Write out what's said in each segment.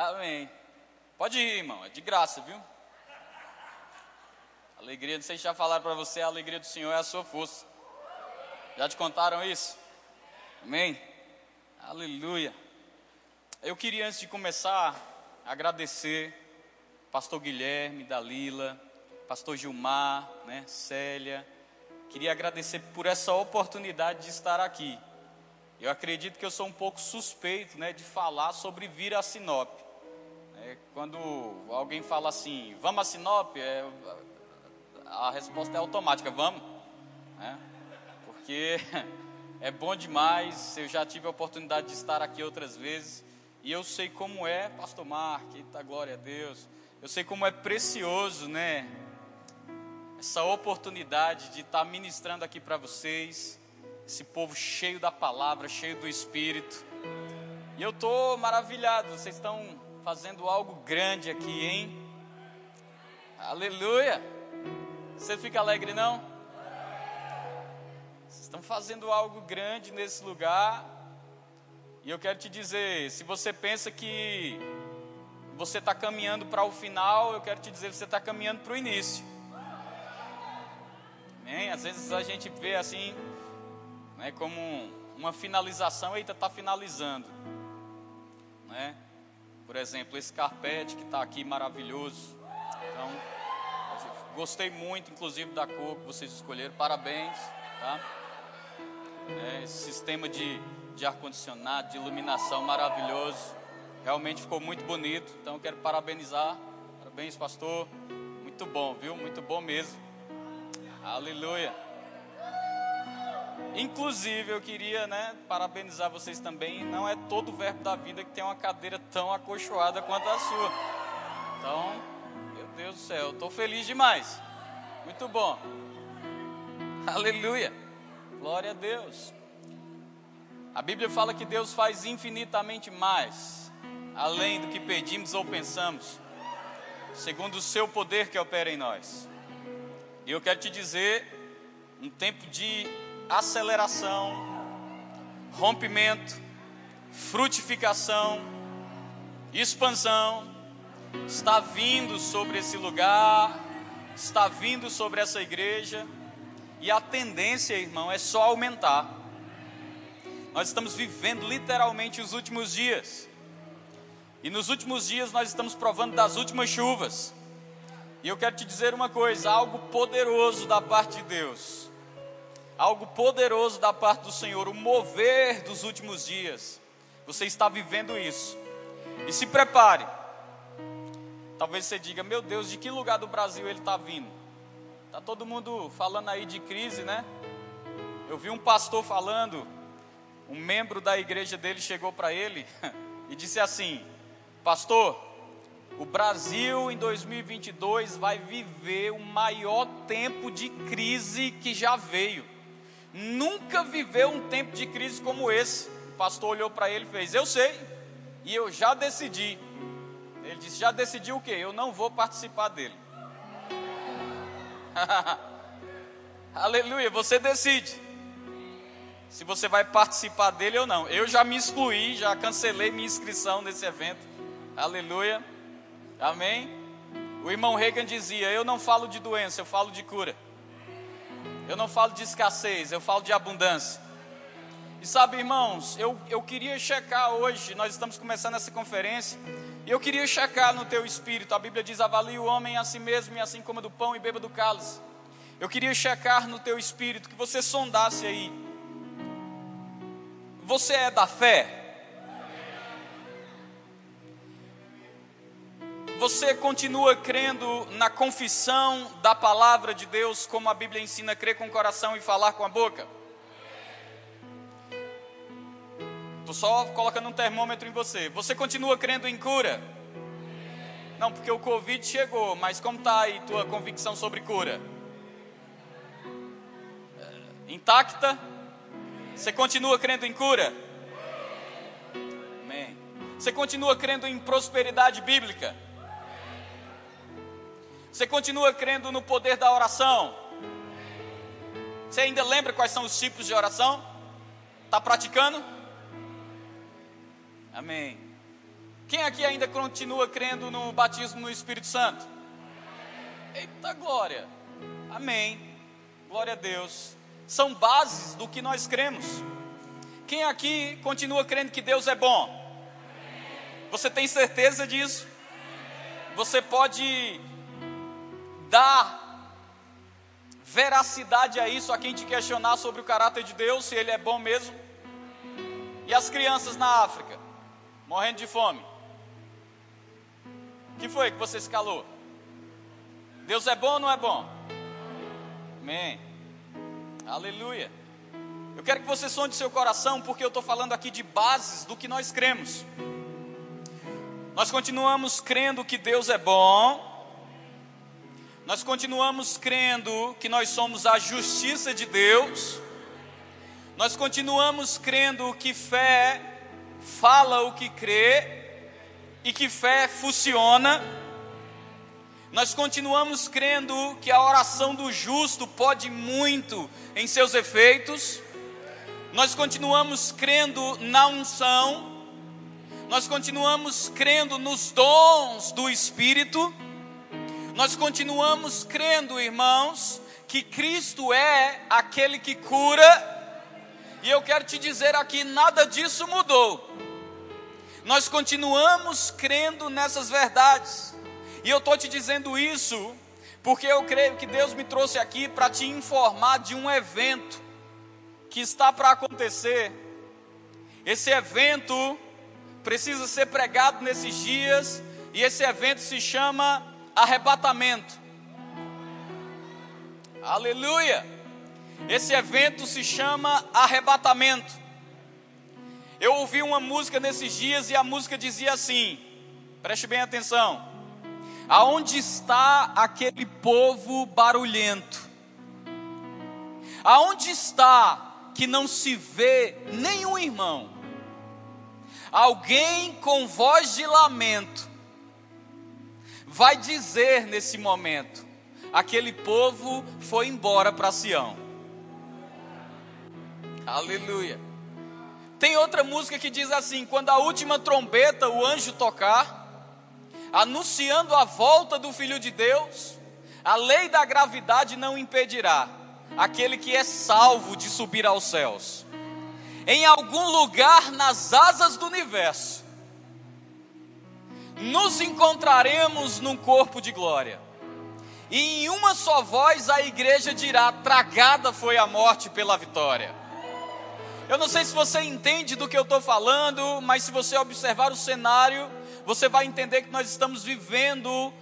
Amém. Pode ir, irmão, é de graça, viu? A alegria, não sei se já falaram para você, a alegria do Senhor é a sua força. Já te contaram isso? Amém? Aleluia. Eu queria, antes de começar, agradecer pastor Guilherme, Dalila, pastor Gilmar, né, Célia. Queria agradecer por essa oportunidade de estar aqui. Eu acredito que eu sou um pouco suspeito né, de falar sobre vir a Sinop. É, quando alguém fala assim, vamos a Sinop, é, a resposta é automática, vamos. Né? Porque é bom demais, eu já tive a oportunidade de estar aqui outras vezes. E eu sei como é, pastor Mark, tá glória a Deus. Eu sei como é precioso, né? Essa oportunidade de estar ministrando aqui para vocês esse povo cheio da palavra, cheio do Espírito. E eu estou maravilhado, vocês estão fazendo algo grande aqui, hein? Aleluia! Você fica alegre não? Vocês estão fazendo algo grande nesse lugar. E eu quero te dizer, se você pensa que você está caminhando para o final, eu quero te dizer, você está caminhando para o início. Amém? Às vezes a gente vê assim, né, como uma finalização, eita, está finalizando. Né? Por exemplo, esse carpete que está aqui maravilhoso. Então, gostei muito, inclusive, da cor que vocês escolheram. Parabéns. Tá? É, esse sistema de, de ar-condicionado, de iluminação maravilhoso. Realmente ficou muito bonito. Então, quero parabenizar. Parabéns, pastor. Muito bom, viu? Muito bom mesmo. Aleluia. Inclusive, eu queria né, parabenizar vocês também. Não é todo o verbo da vida que tem uma cadeira tão acolchoada quanto a sua. Então, meu Deus do céu, estou feliz demais. Muito bom. Aleluia. Glória a Deus. A Bíblia fala que Deus faz infinitamente mais, além do que pedimos ou pensamos, segundo o seu poder que opera em nós. E eu quero te dizer, um tempo de aceleração, rompimento, frutificação, expansão está vindo sobre esse lugar, está vindo sobre essa igreja, e a tendência, irmão, é só aumentar. Nós estamos vivendo literalmente os últimos dias. E nos últimos dias nós estamos provando das últimas chuvas. E eu quero te dizer uma coisa: algo poderoso da parte de Deus algo poderoso da parte do Senhor, o mover dos últimos dias. Você está vivendo isso. E se prepare. Talvez você diga: Meu Deus, de que lugar do Brasil ele está vindo? Está todo mundo falando aí de crise, né? Eu vi um pastor falando, um membro da igreja dele chegou para ele e disse assim: Pastor, o Brasil em 2022 vai viver o maior tempo de crise que já veio nunca viveu um tempo de crise como esse. O pastor olhou para ele e fez: Eu sei, e eu já decidi. Ele disse: Já decidiu o quê? Eu não vou participar dele. Aleluia, você decide se você vai participar dele ou não. Eu já me excluí, já cancelei minha inscrição nesse evento. Aleluia, amém. O irmão Reagan dizia: Eu não falo de doença, eu falo de cura. Eu não falo de escassez, eu falo de abundância. E sabe, irmãos, eu, eu queria checar hoje, nós estamos começando essa conferência, e eu queria checar no teu espírito. A Bíblia diz: avalie o homem a si mesmo, e assim como do pão e beba do cálice. Eu queria checar no teu espírito, que você sondasse aí. Você é da fé? Você continua crendo na confissão da palavra de Deus, como a Bíblia ensina, crer com o coração e falar com a boca? Estou só colocando um termômetro em você. Você continua crendo em cura? Não, porque o Covid chegou, mas como está aí tua convicção sobre cura? É, intacta? Você continua crendo em cura? Amém. Você continua crendo em prosperidade bíblica? Você continua crendo no poder da oração? Você ainda lembra quais são os tipos de oração? Está praticando? Amém. Quem aqui ainda continua crendo no batismo no Espírito Santo? Eita glória! Amém. Glória a Deus. São bases do que nós cremos. Quem aqui continua crendo que Deus é bom? Você tem certeza disso? Você pode dar veracidade a isso a quem te questionar sobre o caráter de Deus, se ele é bom mesmo? E as crianças na África, morrendo de fome? O que foi que você se calou? Deus é bom ou não é bom? Amém. Aleluia. Eu quero que você sonde seu coração, porque eu estou falando aqui de bases do que nós cremos. Nós continuamos crendo que Deus é bom, nós continuamos crendo que nós somos a justiça de Deus, nós continuamos crendo que fé fala o que crê e que fé funciona. Nós continuamos crendo que a oração do justo pode muito em seus efeitos. Nós continuamos crendo na unção. Nós continuamos crendo nos dons do Espírito. Nós continuamos crendo, irmãos, que Cristo é aquele que cura. E eu quero te dizer aqui: nada disso mudou. Nós continuamos crendo nessas verdades. E eu estou te dizendo isso porque eu creio que Deus me trouxe aqui para te informar de um evento que está para acontecer. Esse evento precisa ser pregado nesses dias, e esse evento se chama arrebatamento. Aleluia! Esse evento se chama arrebatamento. Eu ouvi uma música nesses dias e a música dizia assim: preste bem atenção. Aonde está aquele povo barulhento? Aonde está que não se vê nenhum irmão? Alguém com voz de lamento vai dizer nesse momento: aquele povo foi embora para Sião. Aleluia. Tem outra música que diz assim: quando a última trombeta o anjo tocar, anunciando a volta do Filho de Deus, a lei da gravidade não impedirá aquele que é salvo de subir aos céus. Em algum lugar nas asas do universo, nos encontraremos num corpo de glória. E em uma só voz a igreja dirá: tragada foi a morte pela vitória. Eu não sei se você entende do que eu estou falando, mas se você observar o cenário, você vai entender que nós estamos vivendo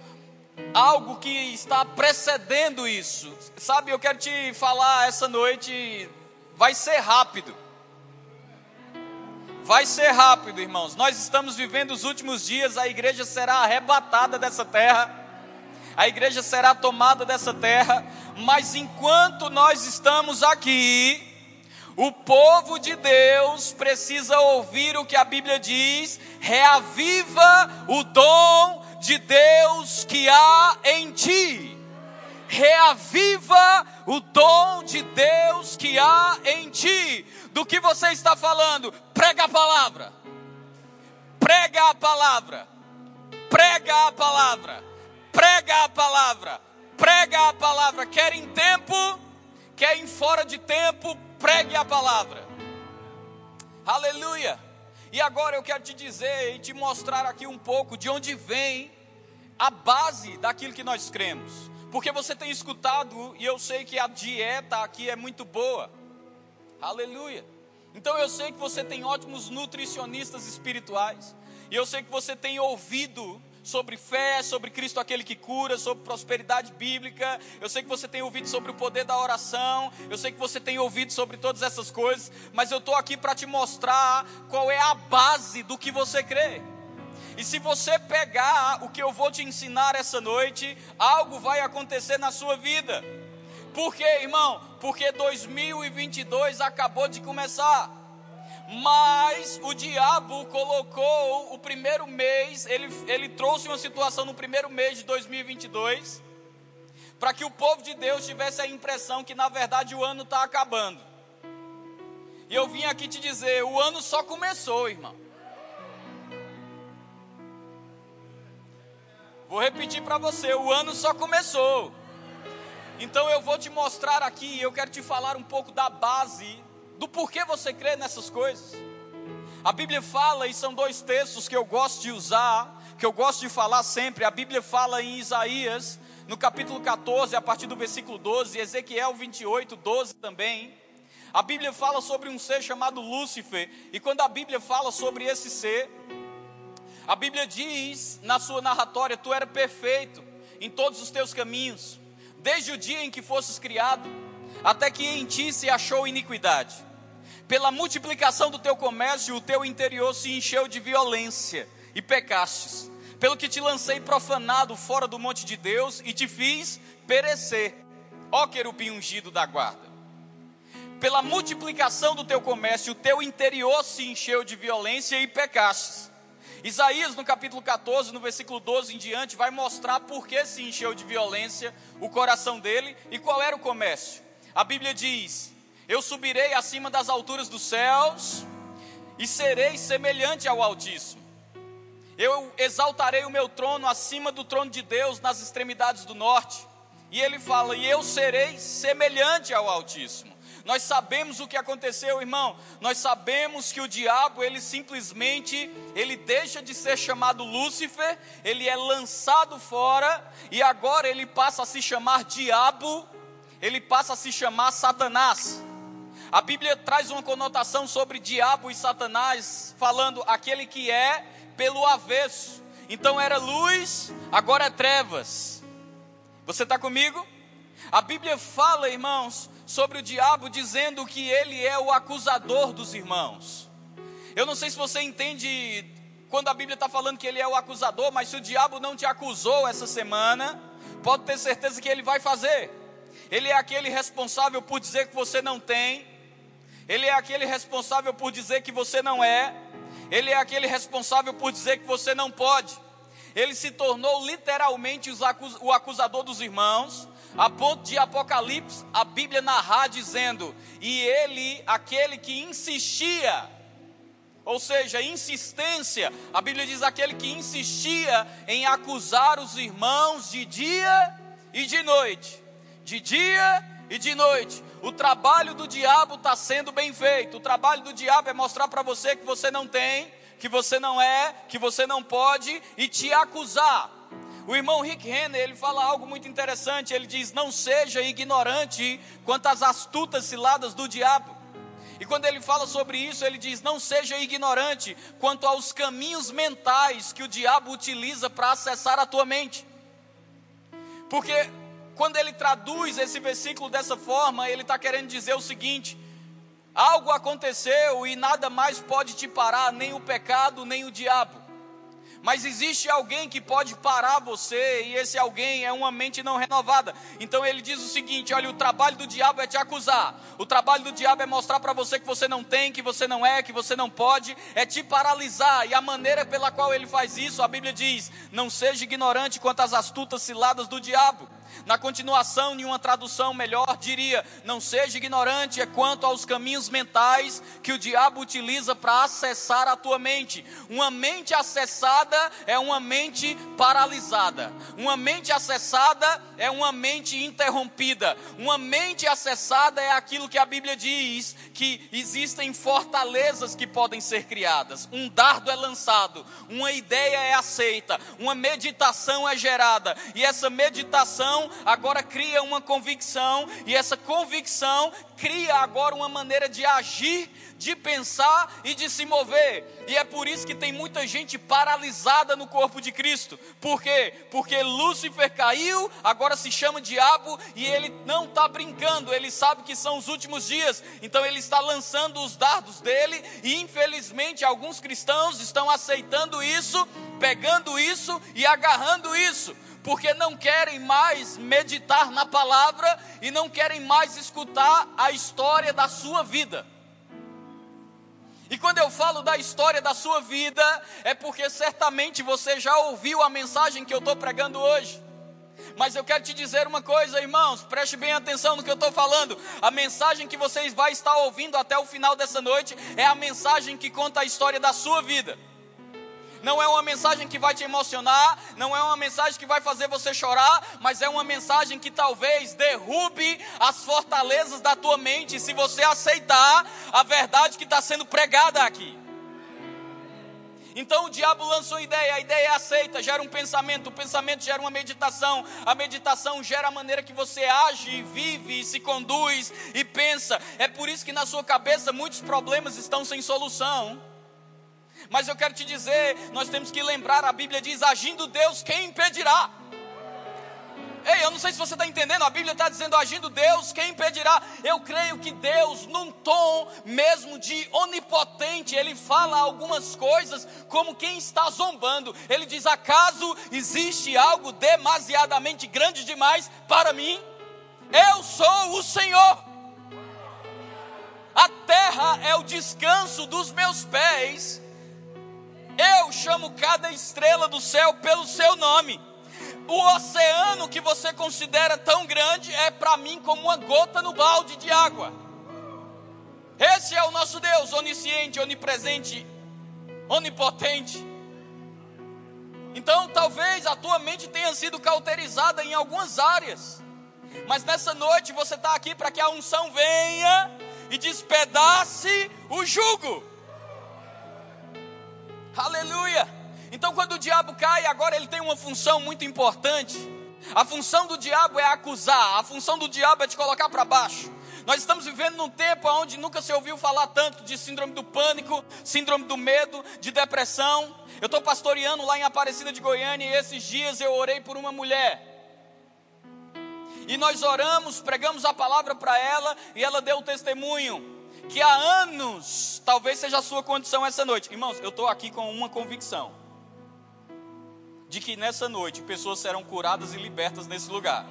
algo que está precedendo isso. Sabe, eu quero te falar essa noite, vai ser rápido. Vai ser rápido, irmãos. Nós estamos vivendo os últimos dias, a igreja será arrebatada dessa terra. A igreja será tomada dessa terra, mas enquanto nós estamos aqui, o povo de Deus precisa ouvir o que a Bíblia diz, reaviva o dom de Deus que há em ti. Reaviva o dom de Deus que há em ti. Do que você está falando? Prega a palavra. Prega a palavra. Prega a palavra. Prega a palavra. Prega a palavra. Quer em tempo, quer em fora de tempo, pregue a palavra. Aleluia. E agora eu quero te dizer e te mostrar aqui um pouco de onde vem a base daquilo que nós cremos. Porque você tem escutado e eu sei que a dieta aqui é muito boa. Aleluia. Então eu sei que você tem ótimos nutricionistas espirituais. E eu sei que você tem ouvido sobre fé, sobre Cristo aquele que cura, sobre prosperidade bíblica. Eu sei que você tem ouvido sobre o poder da oração. Eu sei que você tem ouvido sobre todas essas coisas, mas eu estou aqui para te mostrar qual é a base do que você crê. E se você pegar o que eu vou te ensinar essa noite, algo vai acontecer na sua vida. Por quê, irmão? Porque 2022 acabou de começar. Mas o diabo colocou o primeiro mês, ele, ele trouxe uma situação no primeiro mês de 2022, para que o povo de Deus tivesse a impressão que na verdade o ano está acabando. E eu vim aqui te dizer: o ano só começou, irmão. Vou repetir para você: o ano só começou. Então eu vou te mostrar aqui, eu quero te falar um pouco da base do porquê você crê nessas coisas. A Bíblia fala, e são dois textos que eu gosto de usar, que eu gosto de falar sempre. A Bíblia fala em Isaías, no capítulo 14, a partir do versículo 12, Ezequiel 28, 12 também. A Bíblia fala sobre um ser chamado Lúcifer, e quando a Bíblia fala sobre esse ser, a Bíblia diz na sua narratória: Tu era perfeito em todos os teus caminhos, desde o dia em que fosses criado, até que em ti se achou iniquidade. Pela multiplicação do teu comércio, o teu interior se encheu de violência e pecastes. Pelo que te lancei profanado fora do monte de Deus e te fiz perecer, ó querubim ungido da guarda. Pela multiplicação do teu comércio, o teu interior se encheu de violência e pecastes. Isaías, no capítulo 14, no versículo 12 em diante, vai mostrar por que se encheu de violência o coração dele e qual era o comércio. A Bíblia diz: Eu subirei acima das alturas dos céus e serei semelhante ao Altíssimo. Eu exaltarei o meu trono acima do trono de Deus nas extremidades do norte. E ele fala: E eu serei semelhante ao Altíssimo. Nós sabemos o que aconteceu, irmão. Nós sabemos que o diabo, ele simplesmente, ele deixa de ser chamado Lúcifer, ele é lançado fora e agora ele passa a se chamar diabo, ele passa a se chamar Satanás. A Bíblia traz uma conotação sobre diabo e Satanás, falando aquele que é pelo avesso. Então era luz, agora é trevas. Você está comigo? A Bíblia fala, irmãos, sobre o diabo, dizendo que ele é o acusador dos irmãos. Eu não sei se você entende quando a Bíblia está falando que ele é o acusador, mas se o diabo não te acusou essa semana, pode ter certeza que ele vai fazer. Ele é aquele responsável por dizer que você não tem, ele é aquele responsável por dizer que você não é, ele é aquele responsável por dizer que você não pode. Ele se tornou literalmente o acusador dos irmãos, a ponto de Apocalipse, a Bíblia narrar dizendo: e ele, aquele que insistia, ou seja, insistência, a Bíblia diz aquele que insistia em acusar os irmãos de dia e de noite, de dia e de noite. O trabalho do diabo está sendo bem feito. O trabalho do diabo é mostrar para você que você não tem, que você não é, que você não pode e te acusar. O irmão Rick Renner, ele fala algo muito interessante, ele diz: "Não seja ignorante quanto às astutas ciladas do diabo". E quando ele fala sobre isso, ele diz: "Não seja ignorante quanto aos caminhos mentais que o diabo utiliza para acessar a tua mente". Porque quando ele traduz esse versículo dessa forma, ele está querendo dizer o seguinte: algo aconteceu e nada mais pode te parar, nem o pecado, nem o diabo. Mas existe alguém que pode parar você, e esse alguém é uma mente não renovada. Então ele diz o seguinte: olha, o trabalho do diabo é te acusar, o trabalho do diabo é mostrar para você que você não tem, que você não é, que você não pode, é te paralisar. E a maneira pela qual ele faz isso, a Bíblia diz: não seja ignorante quanto às astutas ciladas do diabo. Na continuação, em uma tradução melhor, diria: não seja ignorante é quanto aos caminhos mentais que o diabo utiliza para acessar a tua mente. Uma mente acessada é uma mente paralisada. Uma mente acessada é uma mente interrompida. Uma mente acessada é aquilo que a Bíblia diz que existem fortalezas que podem ser criadas. Um dardo é lançado, uma ideia é aceita, uma meditação é gerada, e essa meditação agora cria uma convicção, e essa convicção cria agora uma maneira de agir, de pensar e de se mover. E é por isso que tem muita gente paralisada no corpo de Cristo. Por quê? Porque Lúcifer caiu, agora se chama diabo e ele não está brincando, ele sabe que são os últimos dias. Então ele está lançando os dardos dele e infelizmente alguns cristãos estão aceitando isso, pegando isso e agarrando isso porque não querem mais meditar na palavra e não querem mais escutar a história da sua vida. E quando eu falo da história da sua vida, é porque certamente você já ouviu a mensagem que eu estou pregando hoje. Mas eu quero te dizer uma coisa, irmãos, preste bem atenção no que eu estou falando. A mensagem que vocês vão estar ouvindo até o final dessa noite é a mensagem que conta a história da sua vida. Não é uma mensagem que vai te emocionar, não é uma mensagem que vai fazer você chorar, mas é uma mensagem que talvez derrube as fortalezas da tua mente se você aceitar a verdade que está sendo pregada aqui. Então o diabo lançou a ideia, a ideia é aceita, gera um pensamento, o pensamento gera uma meditação, a meditação gera a maneira que você age, vive, se conduz e pensa. É por isso que na sua cabeça muitos problemas estão sem solução. Mas eu quero te dizer, nós temos que lembrar, a Bíblia diz: agindo Deus, quem impedirá? Ei, eu não sei se você está entendendo, a Bíblia está dizendo agindo Deus, quem impedirá? Eu creio que Deus, num tom mesmo de onipotente, ele fala algumas coisas como quem está zombando. Ele diz: acaso existe algo demasiadamente grande demais para mim? Eu sou o Senhor. A terra é o descanso dos meus pés. Eu chamo cada estrela do céu pelo seu nome. O oceano que você considera tão grande é para mim como uma gota no balde de água. Esse é o nosso Deus, onisciente, onipresente, onipotente. Então, talvez a tua mente tenha sido cauterizada em algumas áreas, mas nessa noite você está aqui para que a unção venha e despedace o jugo. Aleluia! Então, quando o diabo cai, agora ele tem uma função muito importante. A função do diabo é acusar, a função do diabo é te colocar para baixo. Nós estamos vivendo num tempo onde nunca se ouviu falar tanto de síndrome do pânico, síndrome do medo, de depressão. Eu estou pastoreando lá em Aparecida de Goiânia e esses dias eu orei por uma mulher. E nós oramos, pregamos a palavra para ela e ela deu o testemunho que há anos, talvez seja a sua condição essa noite. Irmãos, eu estou aqui com uma convicção de que nessa noite pessoas serão curadas e libertas nesse lugar.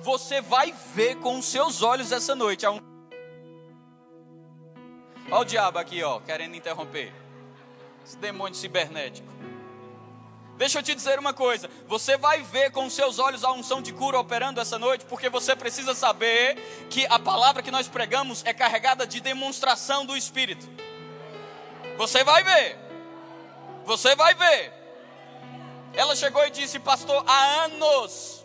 Você vai ver com os seus olhos essa noite. Olha o diabo aqui, ó, querendo interromper. Esse demônio cibernético. Deixa eu te dizer uma coisa: você vai ver com seus olhos a unção de cura operando essa noite, porque você precisa saber que a palavra que nós pregamos é carregada de demonstração do Espírito. Você vai ver, você vai ver. Ela chegou e disse: Pastor, há anos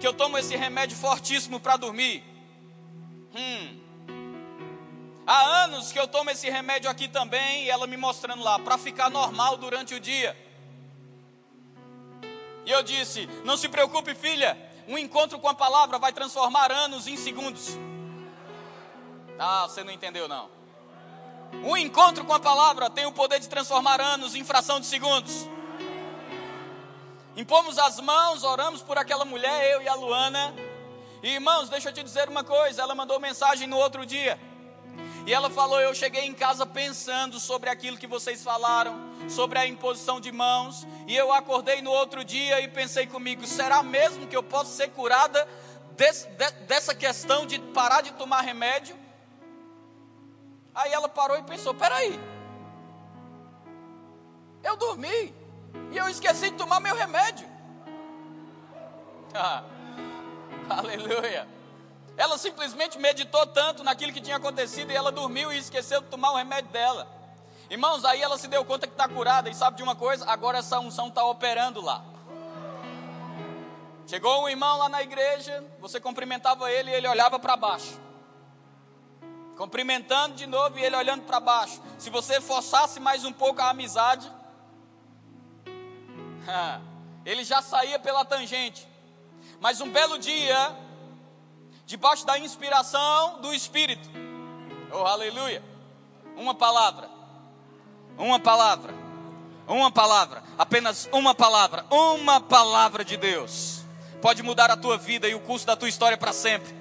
que eu tomo esse remédio fortíssimo para dormir. Hum. Há anos que eu tomo esse remédio aqui também, e ela me mostrando lá, para ficar normal durante o dia. E eu disse: Não se preocupe, filha, um encontro com a palavra vai transformar anos em segundos. Ah, você não entendeu, não. Um encontro com a palavra tem o poder de transformar anos em fração de segundos. Impomos as mãos, oramos por aquela mulher, eu e a Luana. E irmãos, deixa eu te dizer uma coisa: ela mandou mensagem no outro dia. E ela falou: Eu cheguei em casa pensando sobre aquilo que vocês falaram, sobre a imposição de mãos. E eu acordei no outro dia e pensei comigo: será mesmo que eu posso ser curada de, dessa questão de parar de tomar remédio? Aí ela parou e pensou: Peraí, eu dormi. E eu esqueci de tomar meu remédio. Ah, aleluia. Ela simplesmente meditou tanto naquilo que tinha acontecido e ela dormiu e esqueceu de tomar o remédio dela. Irmãos, aí ela se deu conta que está curada e sabe de uma coisa? Agora essa unção está operando lá. Chegou um irmão lá na igreja, você cumprimentava ele e ele olhava para baixo. Cumprimentando de novo e ele olhando para baixo. Se você forçasse mais um pouco a amizade, ele já saía pela tangente. Mas um belo dia, debaixo da inspiração do Espírito, oh aleluia, uma palavra, uma palavra, uma palavra, apenas uma palavra, uma palavra de Deus, pode mudar a tua vida e o curso da tua história para sempre.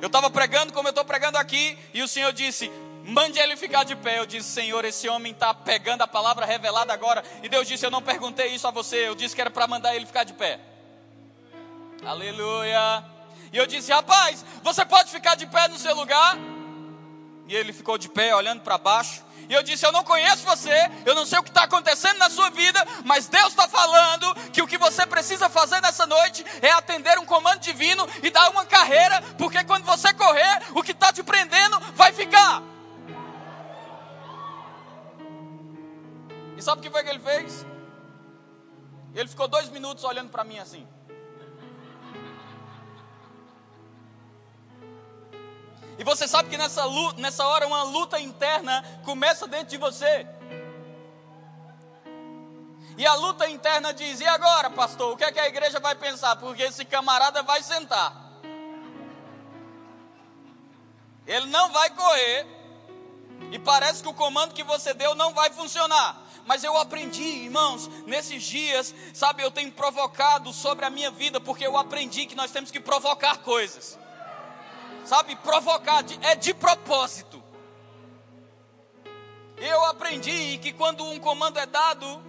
Eu estava pregando como eu estou pregando aqui, e o Senhor disse: Mande ele ficar de pé. Eu disse, Senhor, esse homem está pegando a palavra revelada agora. E Deus disse, eu não perguntei isso a você. Eu disse que era para mandar ele ficar de pé. Aleluia. E eu disse, rapaz, você pode ficar de pé no seu lugar? E ele ficou de pé, olhando para baixo. E eu disse: Eu não conheço você, eu não sei o que está acontecendo na sua vida, mas Deus está falando que o que você precisa fazer nessa noite é atender um comando divino e dar uma carreira, porque quando você correr, o que está te prendendo vai ficar. E sabe o que foi que ele fez? Ele ficou dois minutos olhando para mim assim. E você sabe que nessa, luta, nessa hora uma luta interna começa dentro de você. E a luta interna diz: e agora, pastor, o que é que a igreja vai pensar? Porque esse camarada vai sentar. Ele não vai correr. E parece que o comando que você deu não vai funcionar. Mas eu aprendi, irmãos, nesses dias, sabe, eu tenho provocado sobre a minha vida, porque eu aprendi que nós temos que provocar coisas. Sabe, provocar é de propósito. Eu aprendi que quando um comando é dado,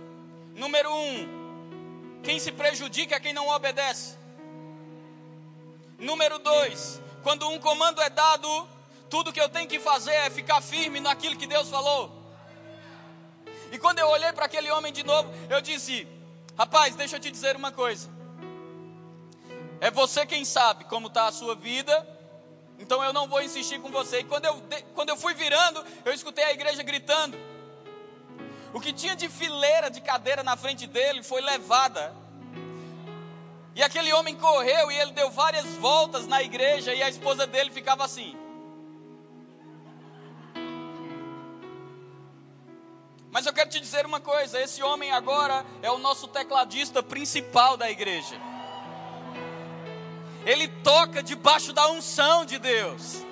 número um, quem se prejudica é quem não obedece. Número dois, quando um comando é dado, tudo que eu tenho que fazer é ficar firme naquilo que Deus falou. E quando eu olhei para aquele homem de novo, eu disse: Rapaz, deixa eu te dizer uma coisa. É você quem sabe como está a sua vida, então eu não vou insistir com você. E quando eu, quando eu fui virando, eu escutei a igreja gritando. O que tinha de fileira de cadeira na frente dele foi levada. E aquele homem correu e ele deu várias voltas na igreja e a esposa dele ficava assim. Mas eu quero te dizer uma coisa: esse homem agora é o nosso tecladista principal da igreja. Ele toca debaixo da unção de Deus.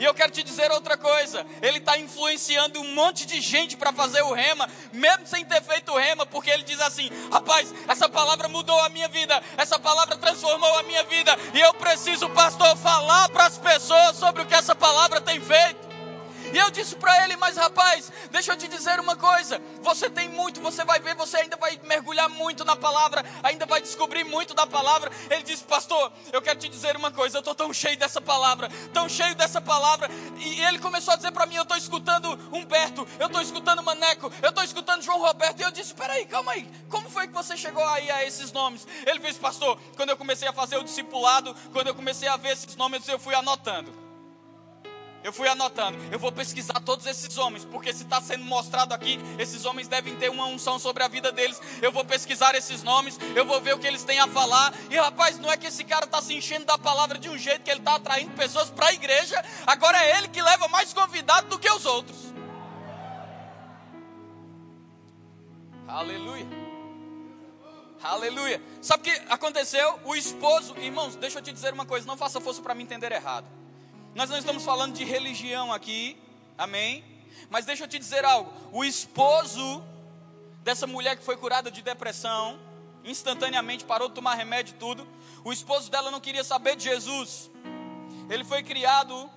E eu quero te dizer outra coisa: ele está influenciando um monte de gente para fazer o rema, mesmo sem ter feito o rema, porque ele diz assim: rapaz, essa palavra mudou a minha vida, essa palavra transformou a minha vida, e eu preciso, pastor, falar para as pessoas sobre o que essa eu disse para ele, mas rapaz, deixa eu te dizer uma coisa: você tem muito, você vai ver, você ainda vai mergulhar muito na palavra, ainda vai descobrir muito da palavra. Ele disse, pastor, eu quero te dizer uma coisa: eu estou tão cheio dessa palavra, tão cheio dessa palavra. E ele começou a dizer para mim: eu estou escutando Humberto, eu estou escutando Maneco, eu estou escutando João Roberto. E eu disse: peraí, calma aí, como foi que você chegou aí a esses nomes? Ele disse, pastor, quando eu comecei a fazer o discipulado, quando eu comecei a ver esses nomes, eu fui anotando. Eu fui anotando, eu vou pesquisar todos esses homens, porque se está sendo mostrado aqui, esses homens devem ter uma unção sobre a vida deles. Eu vou pesquisar esses nomes, eu vou ver o que eles têm a falar. E rapaz, não é que esse cara está se enchendo da palavra de um jeito que ele está atraindo pessoas para a igreja, agora é ele que leva mais convidados do que os outros. Aleluia. Aleluia. Sabe o que aconteceu? O esposo, irmãos, deixa eu te dizer uma coisa, não faça força para me entender errado. Nós não estamos falando de religião aqui, amém? Mas deixa eu te dizer algo: o esposo dessa mulher que foi curada de depressão, instantaneamente parou de tomar remédio e tudo. O esposo dela não queria saber de Jesus. Ele foi criado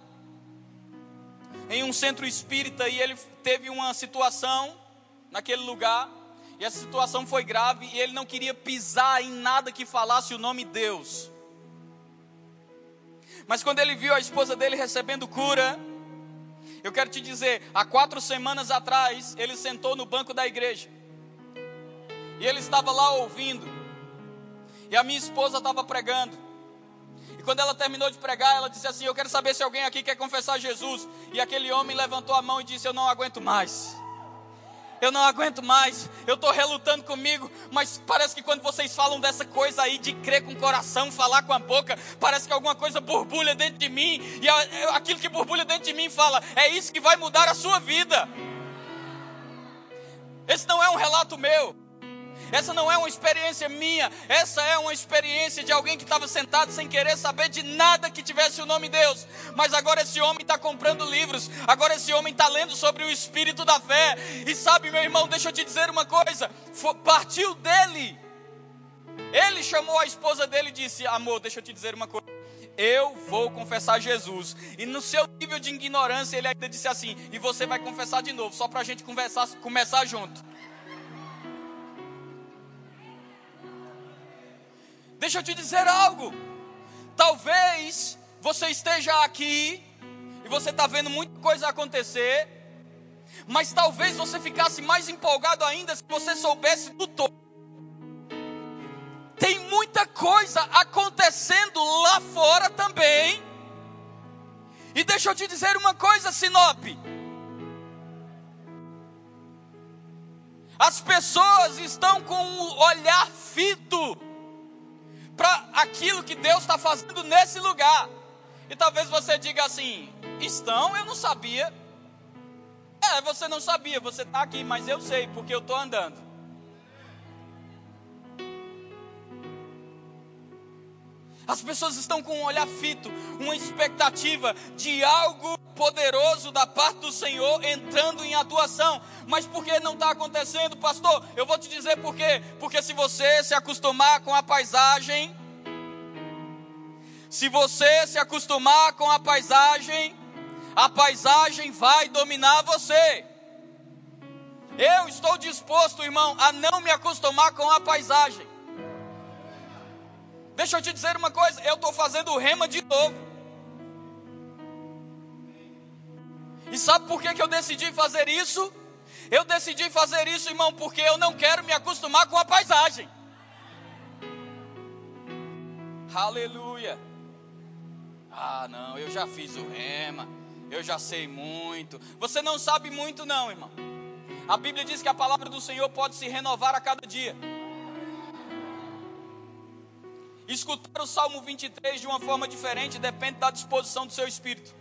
em um centro espírita e ele teve uma situação naquele lugar. E essa situação foi grave e ele não queria pisar em nada que falasse o nome Deus. Mas quando ele viu a esposa dele recebendo cura, eu quero te dizer, há quatro semanas atrás, ele sentou no banco da igreja. E ele estava lá ouvindo. E a minha esposa estava pregando. E quando ela terminou de pregar, ela disse assim: Eu quero saber se alguém aqui quer confessar Jesus. E aquele homem levantou a mão e disse: Eu não aguento mais eu não aguento mais, eu estou relutando comigo, mas parece que quando vocês falam dessa coisa aí de crer com o coração, falar com a boca, parece que alguma coisa borbulha dentro de mim, e aquilo que borbulha dentro de mim fala, é isso que vai mudar a sua vida. Esse não é um relato meu. Essa não é uma experiência minha, essa é uma experiência de alguém que estava sentado sem querer saber de nada que tivesse o nome Deus. Mas agora esse homem está comprando livros, agora esse homem está lendo sobre o espírito da fé. E sabe, meu irmão, deixa eu te dizer uma coisa: partiu dele. Ele chamou a esposa dele e disse: Amor, deixa eu te dizer uma coisa eu vou confessar Jesus. E no seu nível de ignorância, ele ainda disse assim: e você vai confessar de novo, só para a gente conversar, começar junto. Deixa eu te dizer algo. Talvez você esteja aqui e você está vendo muita coisa acontecer, mas talvez você ficasse mais empolgado ainda se você soubesse do todo. Tem muita coisa acontecendo lá fora também. E deixa eu te dizer uma coisa, Sinop. As pessoas estão com o olhar fito para aquilo que Deus está fazendo nesse lugar. E talvez você diga assim: estão, eu não sabia. É, você não sabia, você está aqui, mas eu sei, porque eu estou andando. As pessoas estão com um olhar fito, uma expectativa de algo poderoso da parte do Senhor entrando em atuação. Mas por que não está acontecendo, pastor? Eu vou te dizer por quê. Porque se você se acostumar com a paisagem, se você se acostumar com a paisagem, a paisagem vai dominar você. Eu estou disposto, irmão, a não me acostumar com a paisagem. Deixa eu te dizer uma coisa, eu estou fazendo rema de novo. E sabe por que, que eu decidi fazer isso? Eu decidi fazer isso, irmão, porque eu não quero me acostumar com a paisagem. Aleluia. Ah, não, eu já fiz o rema, eu já sei muito. Você não sabe muito, não, irmão. A Bíblia diz que a palavra do Senhor pode se renovar a cada dia. Escutar o Salmo 23 de uma forma diferente depende da disposição do seu espírito.